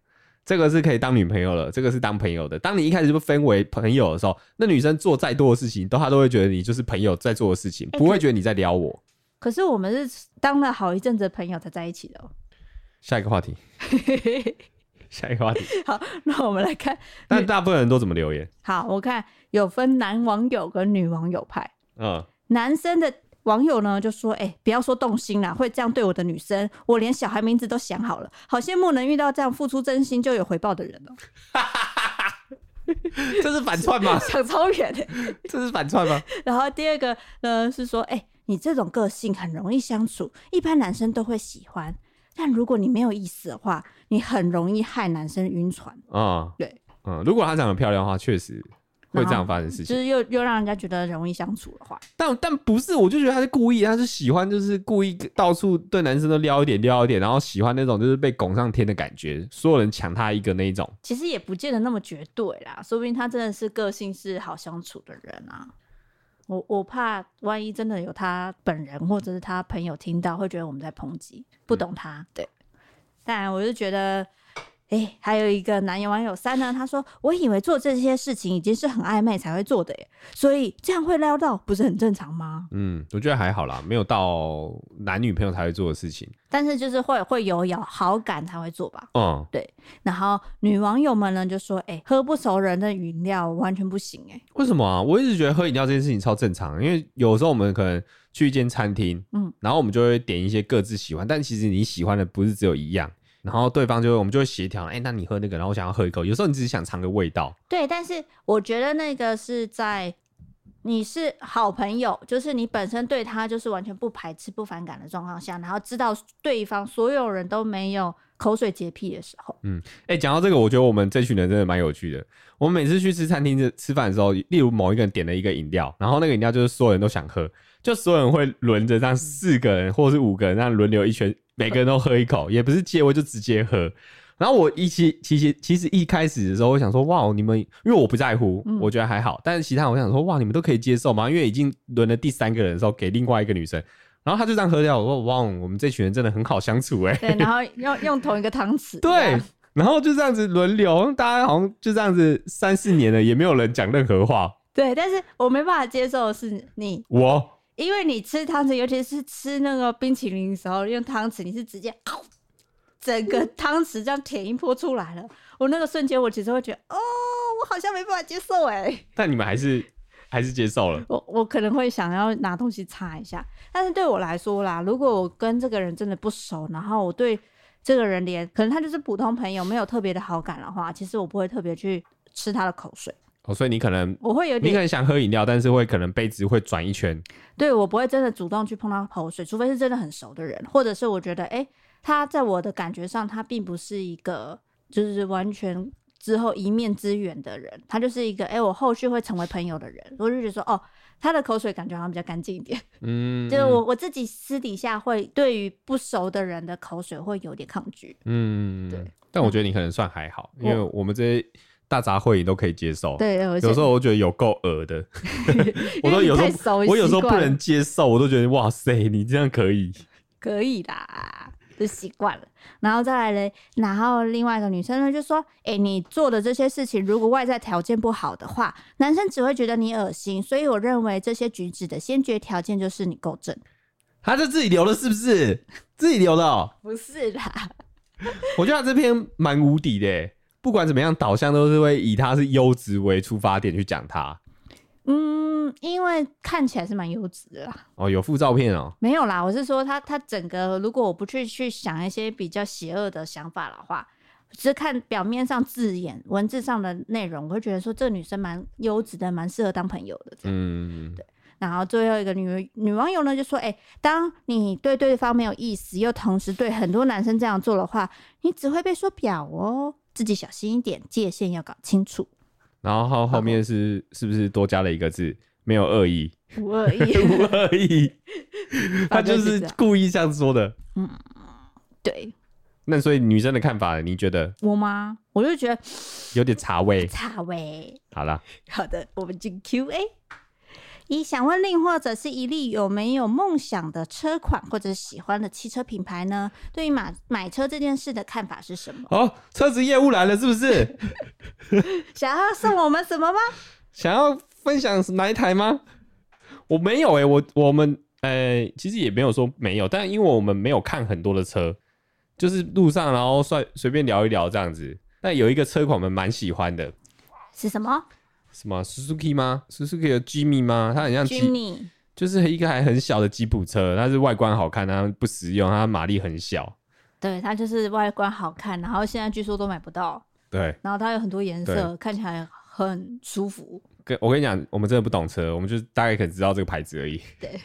这个是可以当女朋友了，这个是当朋友的。当你一开始就分为朋友的时候，那女生做再多的事情，都她都会觉得你就是朋友在做的事情，不会觉得你在撩我。可是我们是当了好一阵子的朋友才在一起的哦。下一个话题，下一个话题。好，那我们来看，但大部分人都怎么留言？好，我看有分男网友跟女网友派。嗯，男生的网友呢就说：“哎、欸，不要说动心啦，会这样对我的女生，我连小孩名字都想好了，好羡慕能遇到这样付出真心就有回报的人哦。”这是反串吗？想超远的，这是反串吗？然后第二个呢是说：“哎、欸，你这种个性很容易相处，一般男生都会喜欢，但如果你没有意思的话，你很容易害男生晕船。”啊，对，嗯，如果她长得漂亮的话，确实。会这样发生事情，就是又又让人家觉得容易相处的话，但但不是，我就觉得他是故意，他是喜欢，就是故意到处对男生都撩一点撩一点，然后喜欢那种就是被拱上天的感觉，所有人抢他一个那一种。其实也不见得那么绝对啦，说不定他真的是个性是好相处的人啊。我我怕万一真的有他本人或者是他朋友听到，会觉得我们在抨击，不懂他。嗯、对，但我就觉得。哎、欸，还有一个男友网友三呢，他说：“我以为做这些事情已经是很暧昧才会做的耶，所以这样会撩到，不是很正常吗？”嗯，我觉得还好啦，没有到男女朋友才会做的事情。但是就是会会有有好感才会做吧？嗯，对。然后女网友们呢就说：“哎、欸，喝不熟人的饮料完全不行。”哎，为什么啊？我一直觉得喝饮料这件事情超正常，因为有时候我们可能去一间餐厅，嗯，然后我们就会点一些各自喜欢，但其实你喜欢的不是只有一样。然后对方就会，我们就会协调，哎、欸，那你喝那个，然后我想要喝一口。有时候你只是想尝个味道。对，但是我觉得那个是在你是好朋友，就是你本身对他就是完全不排斥、不反感的状况下，然后知道对方所有人都没有口水洁癖的时候。嗯，哎、欸，讲到这个，我觉得我们这群人真的蛮有趣的。我们每次去吃餐厅吃饭的时候，例如某一个人点了一个饮料，然后那个饮料就是所有人都想喝，就所有人会轮着让四个人或者是五个人这样轮流一圈。每个人都喝一口，也不是借我就直接喝。然后我一起，其实其实一开始的时候，我想说，哇，你们因为我不在乎，我觉得还好。但是其他我想说，哇，你们都可以接受吗？因为已经轮了第三个人的时候，给另外一个女生，然后他就这样喝掉。我说，哇，我们这群人真的很好相处哎。对，然后用用同一个汤匙。对，然后就这样子轮流，大家好像就这样子三四年了，也没有人讲任何话。对，但是我没办法接受的是你我。因为你吃汤匙，尤其是吃那个冰淇淋的时候，用汤匙，你是直接，整个汤匙这样舔一泼出来了。我那个瞬间，我其实会觉得，哦，我好像没办法接受哎。但你们还是还是接受了。我我可能会想要拿东西擦一下，但是对我来说啦，如果我跟这个人真的不熟，然后我对这个人连可能他就是普通朋友，没有特别的好感的话，其实我不会特别去吃他的口水。哦，所以你可能我会有点，你可能想喝饮料，但是会可能杯子会转一圈。对，我不会真的主动去碰到口水，除非是真的很熟的人，或者是我觉得，哎、欸，他在我的感觉上，他并不是一个就是完全之后一面之缘的人，他就是一个，哎、欸，我后续会成为朋友的人，我就觉得说，哦，他的口水感觉好像比较干净一点。嗯，就是我我自己私底下会对于不熟的人的口水会有点抗拒。嗯，对。但我觉得你可能算还好，因为我们这些。大杂烩你都可以接受，对，有时候我觉得有够恶的，我都有时候我有时候不能接受，我都觉得哇塞，你这样可以，可以啦，就习惯了。然后再来嘞，然后另外一个女生呢就说：“哎、欸，你做的这些事情，如果外在条件不好的话，男生只会觉得你恶心。所以我认为这些举止的先决条件就是你够正。”他是自己留的，是不是？自己留的？不是啦，我觉得他这篇蛮无敌的。不管怎么样，导向都是会以他是优质为出发点去讲他。嗯，因为看起来是蛮优质的啦。哦，有附照片哦？没有啦，我是说他他整个，如果我不去去想一些比较邪恶的想法的话，只是看表面上字眼、文字上的内容，我会觉得说这个女生蛮优质的，蛮适合当朋友的这样。嗯，对。然后最后一个女女网友呢就说：“哎、欸，当你对对方没有意思，又同时对很多男生这样做的话，你只会被说婊哦。”自己小心一点，界限要搞清楚。然后后后面是是不是多加了一个字？没有恶意，无恶意，无恶意。他就是故意这样说的。嗯，对。那所以女生的看法，你觉得？我吗？我就觉得有点茶味。茶味。好了，好的，我们进 Q&A。一想问令或者是一例有没有梦想的车款或者喜欢的汽车品牌呢？对于买买车这件事的看法是什么？哦，车子业务来了是不是？想要送我们什么吗？想要分享哪一台吗？我没有哎、欸，我我们呃、欸，其实也没有说没有，但因为我们没有看很多的车，就是路上然后随随便聊一聊这样子。但有一个车款我们蛮喜欢的，是什么？什么 Suzuki 吗？Suzuki 的 Jimmy 吗？它很像 Jimmy，就是一个还很小的吉普车，它是外观好看，它不实用，它马力很小。对，它就是外观好看，然后现在据说都买不到。对，然后它有很多颜色，看起来很舒服。跟我跟你讲，我们真的不懂车，我们就大概可以知道这个牌子而已。对。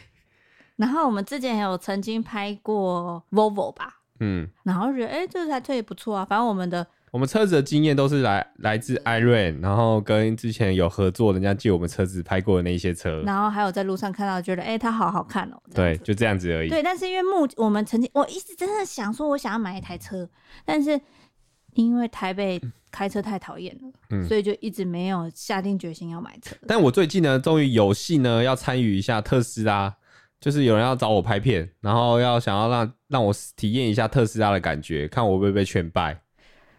然后我们之前有曾经拍过 Volvo 吧，嗯，然后觉得哎，这台车也不错啊。反正我们的。我们车子的经验都是来来自 iRent，然后跟之前有合作，人家借我们车子拍过的那些车，然后还有在路上看到，觉得哎、欸，它好好看哦。对，就这样子而已。对，但是因为目我们曾经，我一直真的想说，我想要买一台车，但是因为台北开车太讨厌了，嗯，所以就一直没有下定决心要买车。但我最近呢，终于有幸呢，要参与一下特斯拉，就是有人要找我拍片，然后要想要让让我体验一下特斯拉的感觉，看我会不会被劝败。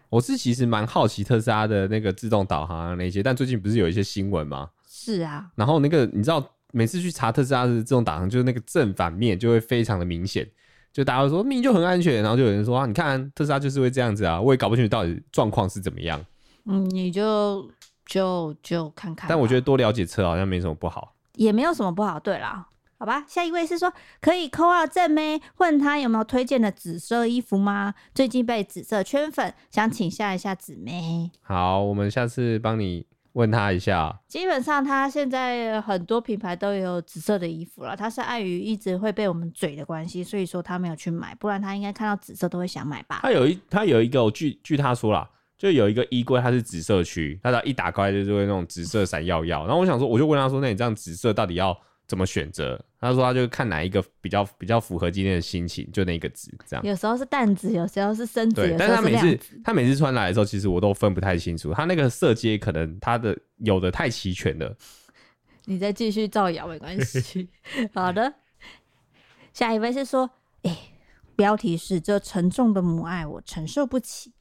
我是其实蛮好奇特斯拉的那个自动导航啊那些，但最近不是有一些新闻吗？是啊。然后那个你知道，每次去查特斯拉的自动导航，就是那个正反面就会非常的明显，就大家会说明明就很安全，然后就有人说啊，你看特斯拉就是会这样子啊，我也搞不清楚到底状况是怎么样。嗯，你就就就看看。但我觉得多了解车好像没什么不好，也没有什么不好。对啦。好吧，下一位是说可以 call out 正妹，问他有没有推荐的紫色衣服吗？最近被紫色圈粉，想请教一下紫妹。好，我们下次帮你问他一下。基本上他现在很多品牌都有紫色的衣服了，他是碍于一直会被我们嘴的关系，所以说他没有去买，不然他应该看到紫色都会想买吧。他有一他有一个，据据他说啦，就有一个衣柜，它是紫色区，他只要一打开就是会那种紫色闪耀耀。然后我想说，我就问他说，那你这样紫色到底要？怎么选择？他说他就看哪一个比较比较符合今天的心情，就那个紫这样。有时候是淡紫，有时候是深紫，对。但是他每次他每次穿来的时候，其实我都分不太清楚。他那个色阶可能他的有的太齐全了。你再继续造谣没关系。好的，下一位是说，哎、欸，标题是这沉重的母爱我承受不起。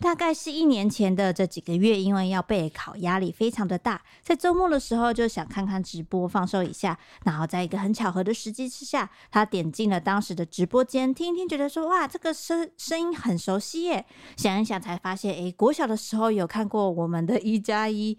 大概是一年前的这几个月，因为要备考，压力非常的大，在周末的时候就想看看直播放松一下，然后在一个很巧合的时机之下，他点进了当时的直播间，听一听，觉得说哇，这个声声音很熟悉耶，想一想才发现，诶，国小的时候有看过我们的一加一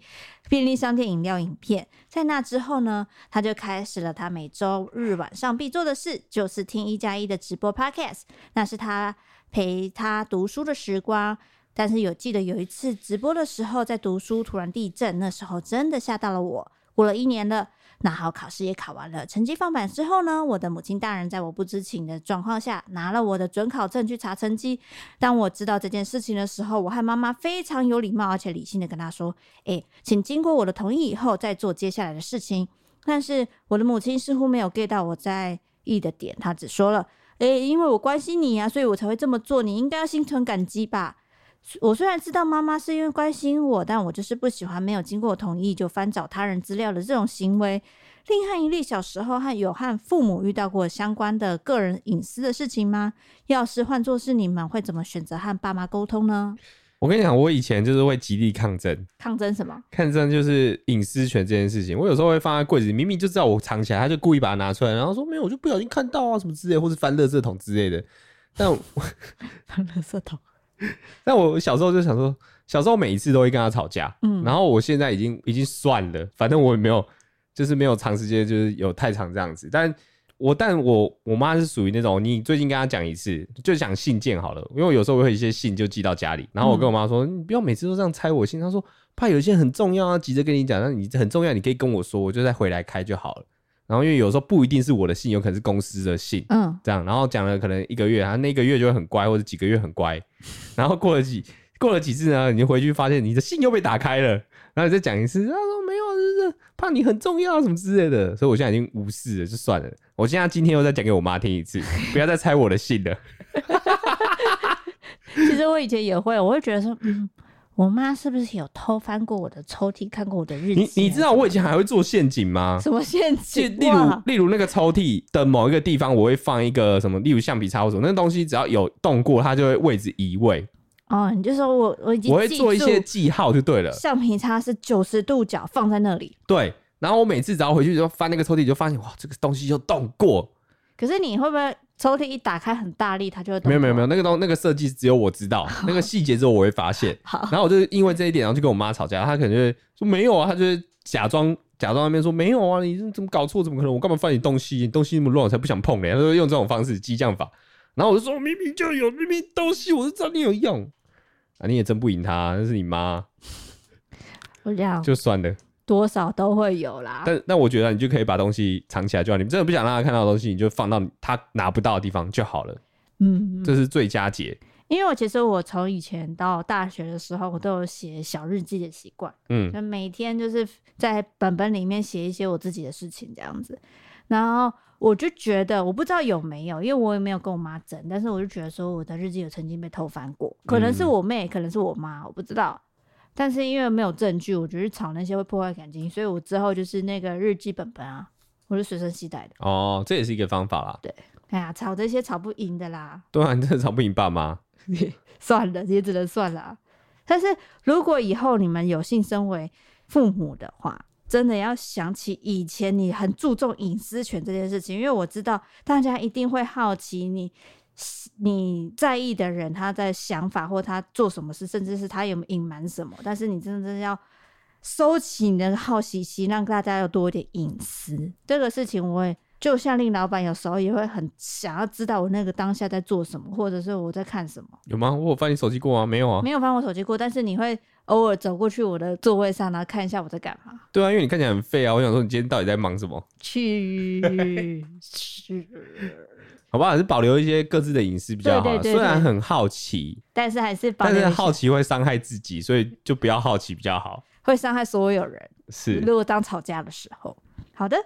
便利商店饮料影片，在那之后呢，他就开始了他每周日晚上必做的事，就是听一加一的直播 podcast，那是他陪他读书的时光。但是有记得有一次直播的时候，在读书突然地震，那时候真的吓到了我。过了一年了，那好，考试也考完了，成绩放榜之后呢，我的母亲大人在我不知情的状况下拿了我的准考证去查成绩。当我知道这件事情的时候，我和妈妈非常有礼貌而且理性的跟她说：“诶，请经过我的同意以后再做接下来的事情。”但是我的母亲似乎没有 get 到我在意的点，她只说了：“诶，因为我关心你呀，所以我才会这么做，你应该要心存感激吧。”我虽然知道妈妈是因为关心我，但我就是不喜欢没有经过同意就翻找他人资料的这种行为。另汉一例小时候和有和父母遇到过相关的个人隐私的事情吗？要是换作是你们，会怎么选择和爸妈沟通呢？我跟你讲，我以前就是会极力抗争。抗争什么？抗争就是隐私权这件事情。我有时候会放在柜子里，明明就知道我藏起来，他就故意把它拿出来，然后说没有，我就不小心看到啊什么之类，或是翻垃圾桶之类的。但我 翻垃圾桶。但我小时候就想说，小时候每一次都会跟他吵架，嗯，然后我现在已经已经算了，反正我也没有，就是没有长时间，就是有太长这样子。但我但我我妈是属于那种，你最近跟她讲一次，就讲信件好了，因为我有时候会有一些信就寄到家里，然后我跟我妈说，嗯、你不要每次都这样拆我信。她说怕有一些很重要啊，急着跟你讲，那你很重要，你可以跟我说，我就再回来开就好了。然后因为有时候不一定是我的信，有可能是公司的信，嗯，这样，然后讲了可能一个月，他那个月就会很乖，或者几个月很乖，然后过了几 过了几次呢，你就回去发现你的信又被打开了，然后你再讲一次，他说没有，就是怕你很重要什么之类的，所以我现在已经无视了，就算了。我现在今天又再讲给我妈听一次，不要再拆我的信了。其实我以前也会，我会觉得说，嗯。我妈是不是有偷翻过我的抽屉，看过我的日记？你你知道我以前还会做陷阱吗？什么陷阱？例如例如那个抽屉的某一个地方，我会放一个什么，例如橡皮擦或什么，那个东西只要有动过，它就会位置移位。哦，你就说我我已经我会做一些记号就对了。橡皮擦是九十度角放在那里。对，然后我每次只要回去就翻那个抽屉，就发现哇，这个东西就动过。可是你会不会？抽屉一打开很大力，它就会。没有没有没有，那个东那个设计只有我知道，那个细节之后我会发现。然后我就因为这一点，然后就跟我妈吵架。她可能就会说没有啊，她就是假装假装那边说没有啊，你怎么搞错？怎么可能？我干嘛放你东西？你东西那么乱，我才不想碰嘞。她说用这种方式激将法，然后我就说明明就有，明明东西我就知道你有用啊，你也争不赢他，那是你妈。我就算了，多少都会有啦。但但我觉得你就可以把东西藏起来就好。你真的不想让他看到的东西，你就放到他拿不到的地方就好了。嗯，这是最佳解。因为我其实我从以前到大学的时候，我都有写小日记的习惯。嗯，就每天就是在本本里面写一些我自己的事情这样子。然后我就觉得，我不知道有没有，因为我也没有跟我妈整，但是我就觉得说我的日记有曾经被偷翻过，可能是我妹，可能是我妈，我不知道。但是因为没有证据，我觉得吵那些会破坏感情，所以我之后就是那个日记本本啊，我是随身携带的。哦，这也是一个方法啦。对，哎呀，吵这些吵不赢的啦。对啊，你真的吵不赢爸妈。算了，也只能算了。但是如果以后你们有幸身为父母的话，真的要想起以前你很注重隐私权这件事情，因为我知道大家一定会好奇你。你在意的人，他在想法或他做什么事，甚至是他有没有隐瞒什么，但是你真的要收起你的好奇心，让大家要多一点隐私。这个事情，我也就像令老板有时候也会很想要知道我那个当下在做什么，或者是我在看什么。有吗？我有翻你手机过吗？没有啊，没有翻我手机过。但是你会偶尔走过去我的座位上，然后看一下我在干嘛。对啊，因为你看起来很废啊。我想说，你今天到底在忙什么？去 是。好不好？还是保留一些各自的隐私比较好。虽然很好奇，但是还是保但是好奇会伤害自己，所以就不要好奇比较好。会伤害所有人。是，如果当吵架的时候。好的，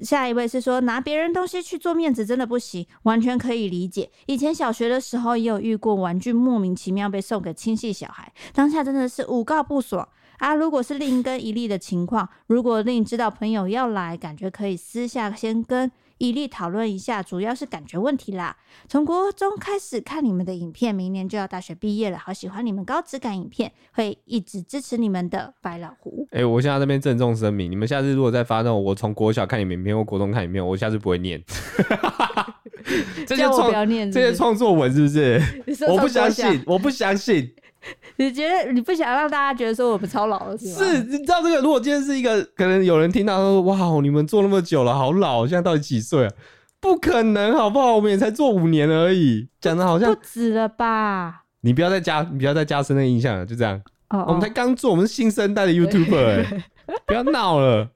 下一位是说拿别人东西去做面子真的不行，完全可以理解。以前小学的时候也有遇过玩具莫名其妙被送给亲戚小孩，当下真的是五告不爽啊！如果是另跟一例的情况，如果令知道朋友要来，感觉可以私下先跟。一力讨论一下，主要是感觉问题啦。从国中开始看你们的影片，明年就要大学毕业了，好喜欢你们高质感影片，会一直支持你们的白老虎。哎、欸，我现在这边郑重声明，你们下次如果再发那种我从国小看你们影片或国中看影片，我下次不会念。这些创这些创作文是不是？我不相信，我不相信。你觉得你不想让大家觉得说我们超老了是吗？是，你知道这个？如果今天是一个，可能有人听到说：“哇，你们做那么久了，好老，现在到底几岁啊？”不可能，好不好？我们也才做五年而已，讲的好像不止了吧？你不要再加，你不要再加深那个印象了，就这样。哦，哦，我们才刚做，我们是新生代的 YouTuber，欸，不要闹了。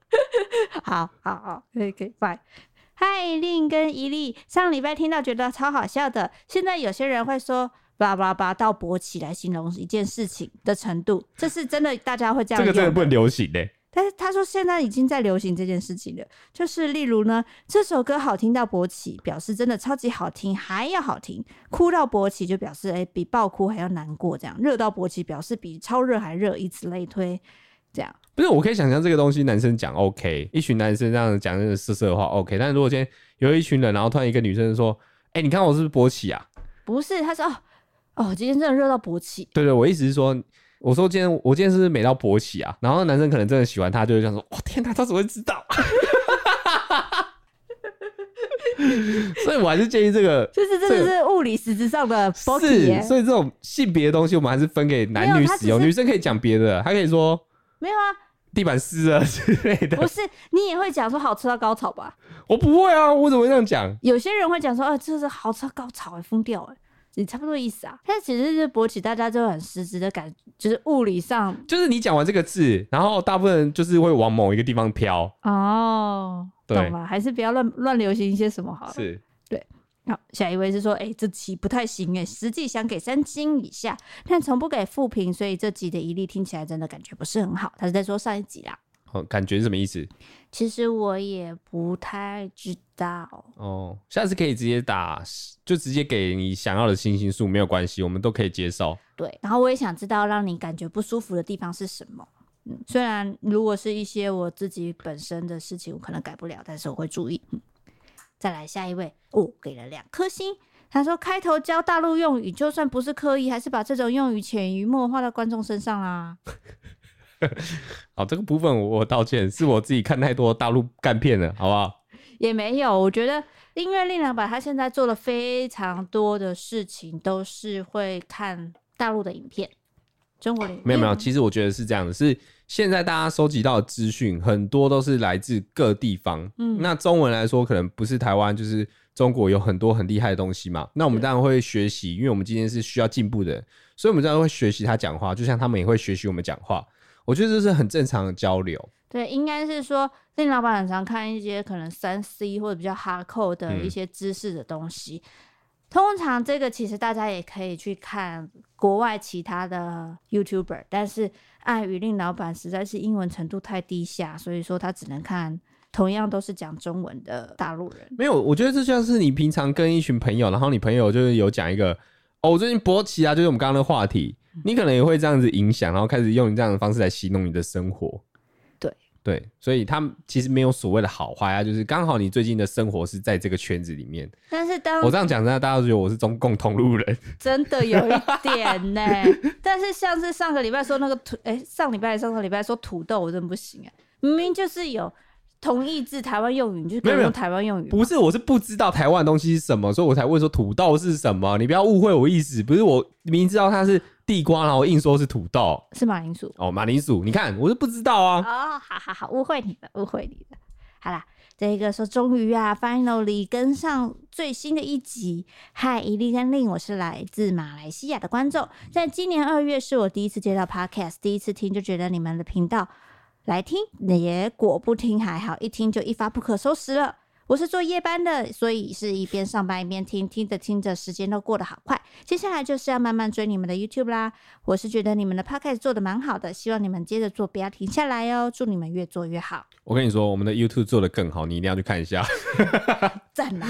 好好好，可以可以，拜。嗨，令跟一粒，上礼拜听到觉得超好笑的，现在有些人会说。叭叭叭到勃起来形容一件事情的程度，这是真的，大家会这样。这个真的不能流行嘞。但是他说现在已经在流行这件事情了，就是例如呢，这首歌好听到勃起，表示真的超级好听，还要好听；哭到勃起就表示哎、欸、比爆哭还要难过，这样热到勃起表示比超热还热，以此类推，这样。不是，我可以想象这个东西男生讲 OK，一群男生这样讲那个色色的话 OK，但是如果今天有一群人，然后突然一个女生说，哎、欸，你看我是不是勃起啊？不是，他说哦。哦，今天真的热到勃起。对对，我意思是说，我说今天我今天是不是美到勃起啊？然后男生可能真的喜欢她，就会这样说：“哇，天哪，他怎么会知道？” 所以，我还是建议这个，就是真的是物理实质上的。是，所以这种性别的东西，我们还是分给男女使用。女生可以讲别的，她可以说没有啊，地板湿了之类的。不是，你也会讲说好吃到高潮吧？我不会啊，我怎么会这样讲？有些人会讲说：“啊，这是好吃到高潮、欸，哎，疯掉、欸，哎。”也差不多意思啊，但其实是勃起，大家就很实质的感，就是物理上，就是你讲完这个字，然后大部分人就是会往某一个地方飘。哦，懂了，还是不要乱乱流行一些什么好了。是，对。好，下一位是说，哎、欸，这期不太行哎，实际想给三星以下，但从不给负评，所以这集的一例听起来真的感觉不是很好。他是在说上一集啦。哦，感觉是什么意思？其实我也不太知道。哦，下次可以直接打，就直接给你想要的星星数，没有关系，我们都可以接受。对，然后我也想知道让你感觉不舒服的地方是什么。嗯，虽然如果是一些我自己本身的事情，我可能改不了，但是我会注意。嗯，再来下一位，哦，给了两颗星。他说开头教大陆用语，就算不是刻意，还是把这种用语潜移默化到观众身上啦。好，这个部分我道歉，是我自己看太多大陆干片了，好不好？也没有，我觉得音乐力量吧他现在做了非常多的事情，都是会看大陆的影片，中国领域没有没有，嗯其实我觉得是这样的，是现在大家收集到的资讯很多都是来自各地方。嗯那中文来说，可能不是台湾，就是中国有很多很厉害的东西嘛。那我们当然会学习，因为我们今天是需要进步的，所以我们当然会学习他讲话，就像他们也会学习我们讲话。我觉得这是很正常的交流。对，应该是说，令老板很常看一些可能三 C 或者比较 hardcore 的一些知识的东西。通常这个其实大家也可以去看国外其他的 YouTuber，但是碍于令老板实在是英文程度太低下，所以说他只能看同样都是讲中文的大陆人。没有，我觉得这像是你平常跟一群朋友，然后你朋友就是有讲一个哦，我最近勃起啊，就是我们刚刚的话题，你可能也会这样子影响，然后开始用你这样的方式来形容你的生活。对对，所以他们其实没有所谓的好坏啊，就是刚好你最近的生活是在这个圈子里面。但是当我这样讲，真的大家都觉得我是中共同路人。真的有一点呢、但是像是上个礼拜说那个土，哎、上礼拜上个礼拜说土豆，我真的不行哎、明明就是有同义字台湾用语，你就可以用台湾用语。不是，我是不知道台湾的东西是什么，所以我才问说土豆是什么。你不要误会我意思，不是我明知道它是地瓜，然后硬说是土豆是马铃薯。哦，马铃薯。你看，我是不知道啊。哦，好好好，误会你了，误会你了。好啦，这个说终于啊，finally 跟上最新的一集。嗨，伊利跟令，我是来自马来西亚的观众，在今年二月是我第一次接到 podcast，第一次听就觉得你们的频道来听，也果不听还好，一听就一发不可收拾了。我是做夜班的，所以是一边上班一边听，听着听着时间都过得好快。接下来就是要慢慢追你们的 YouTube 啦。我是觉得你们的 Podcast 做的蛮好的，希望你们接着做，不要停下来哦。祝你们越做越好，我跟你说，我们的 YouTube 做的更好，你一定要去看一下。赞啦，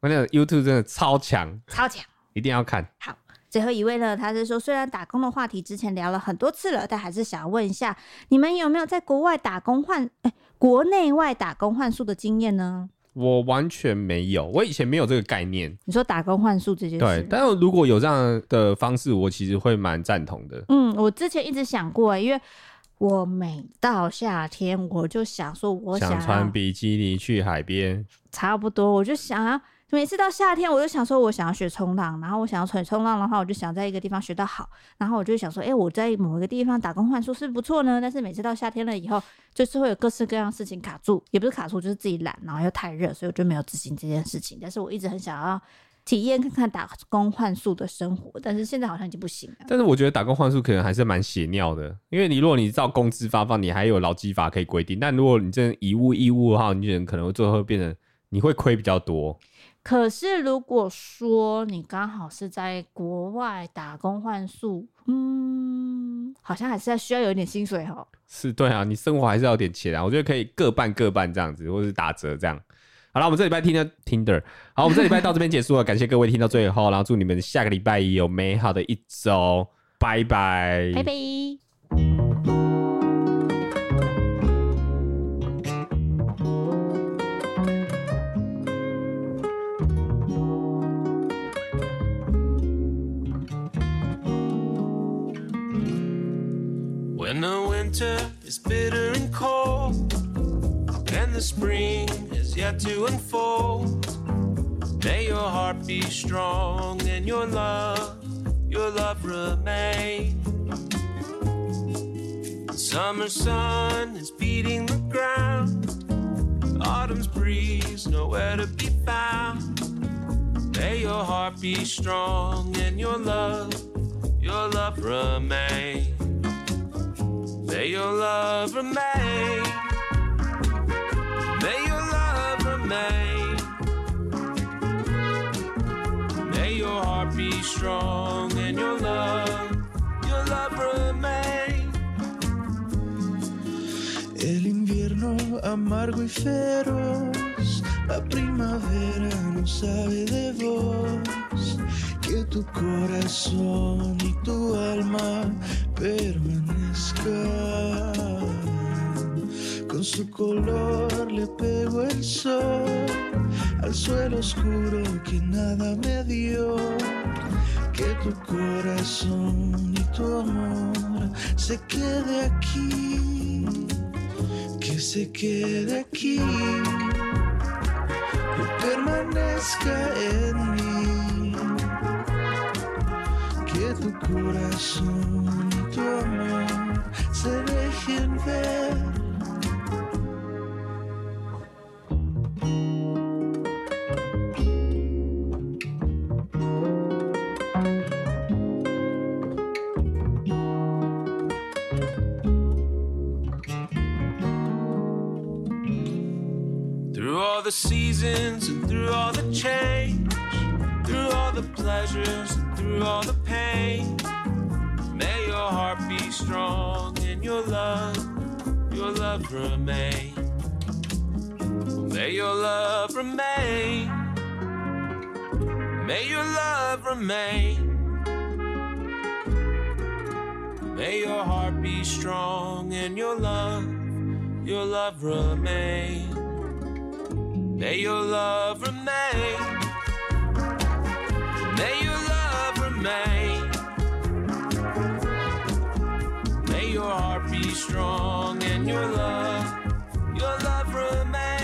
我那个 YouTube 真的超强，超强！一定要看。好，最后一位呢，他是说，虽然打工的话题之前聊了很多次了，但还是想要问一下，你们有没有在国外打工换，哎、国内外打工换宿的经验呢？我完全没有，我以前没有这个概念。你说打工换宿这件事，对，但是如果有这样的方式，我其实会蛮赞同的。嗯，我之前一直想过，因为我每到夏天，我就想说，我想想穿比基尼去海边，差不多，我就想要每次到夏天，我就想说，我想要学冲浪，然后我想要学冲浪的话，我就想在一个地方学到好，然后我就想说，哎、我在某一个地方打工换宿是不错呢。但是每次到夏天了以后，就是会有各式各样的事情卡住，也不是卡住，就是自己懒，然后又太热，所以我就没有执行这件事情。但是我一直很想要体验看看打工换宿的生活，但是现在好像已经不行了。但是我觉得打工换宿可能还是蛮血尿的，因为你如果你照工资发放，你还有劳基法可以规定，但如果你真的以物易物的话，你可能最后会变成你会亏比较多。可是如果说你刚好是在国外打工换宿，嗯，好像还是要需要有一点薪水哦。是对啊，你生活还是要有点钱啊。我觉得可以各半各半这样子，或者是打折这样。好了，我们这礼拜听的 Tinder，好，我们这礼拜到这边结束了，感谢各位听到最后，然后祝你们下个礼拜有美好的一周，拜拜，拜拜。When the winter is bitter and cold, and the spring is yet to unfold, may your heart be strong and your love, your love remain. Summer sun is beating the ground, autumn's breeze nowhere to be found. May your heart be strong and your love, your love remain. May your love remain. May your love remain. May your heart be strong and your love, your love remain. El invierno amargo y feroz, la primavera no sabe de vos. Que tu corazón y tu alma permanezcan. Con su color le pego el sol al suelo oscuro que nada me dio. Que tu corazón y tu amor se quede aquí que se quede aquí y permanezca en mí. Tu corazón y tu amor se dejen ver. Through all the seasons and through all the change, through all the pleasures through all the pain, may your heart be strong and your love, your love remain. May your love remain. May your love remain. May your heart be strong and your love, your love remain. May your love remain. May your May. May your heart be strong and your love, your love remain.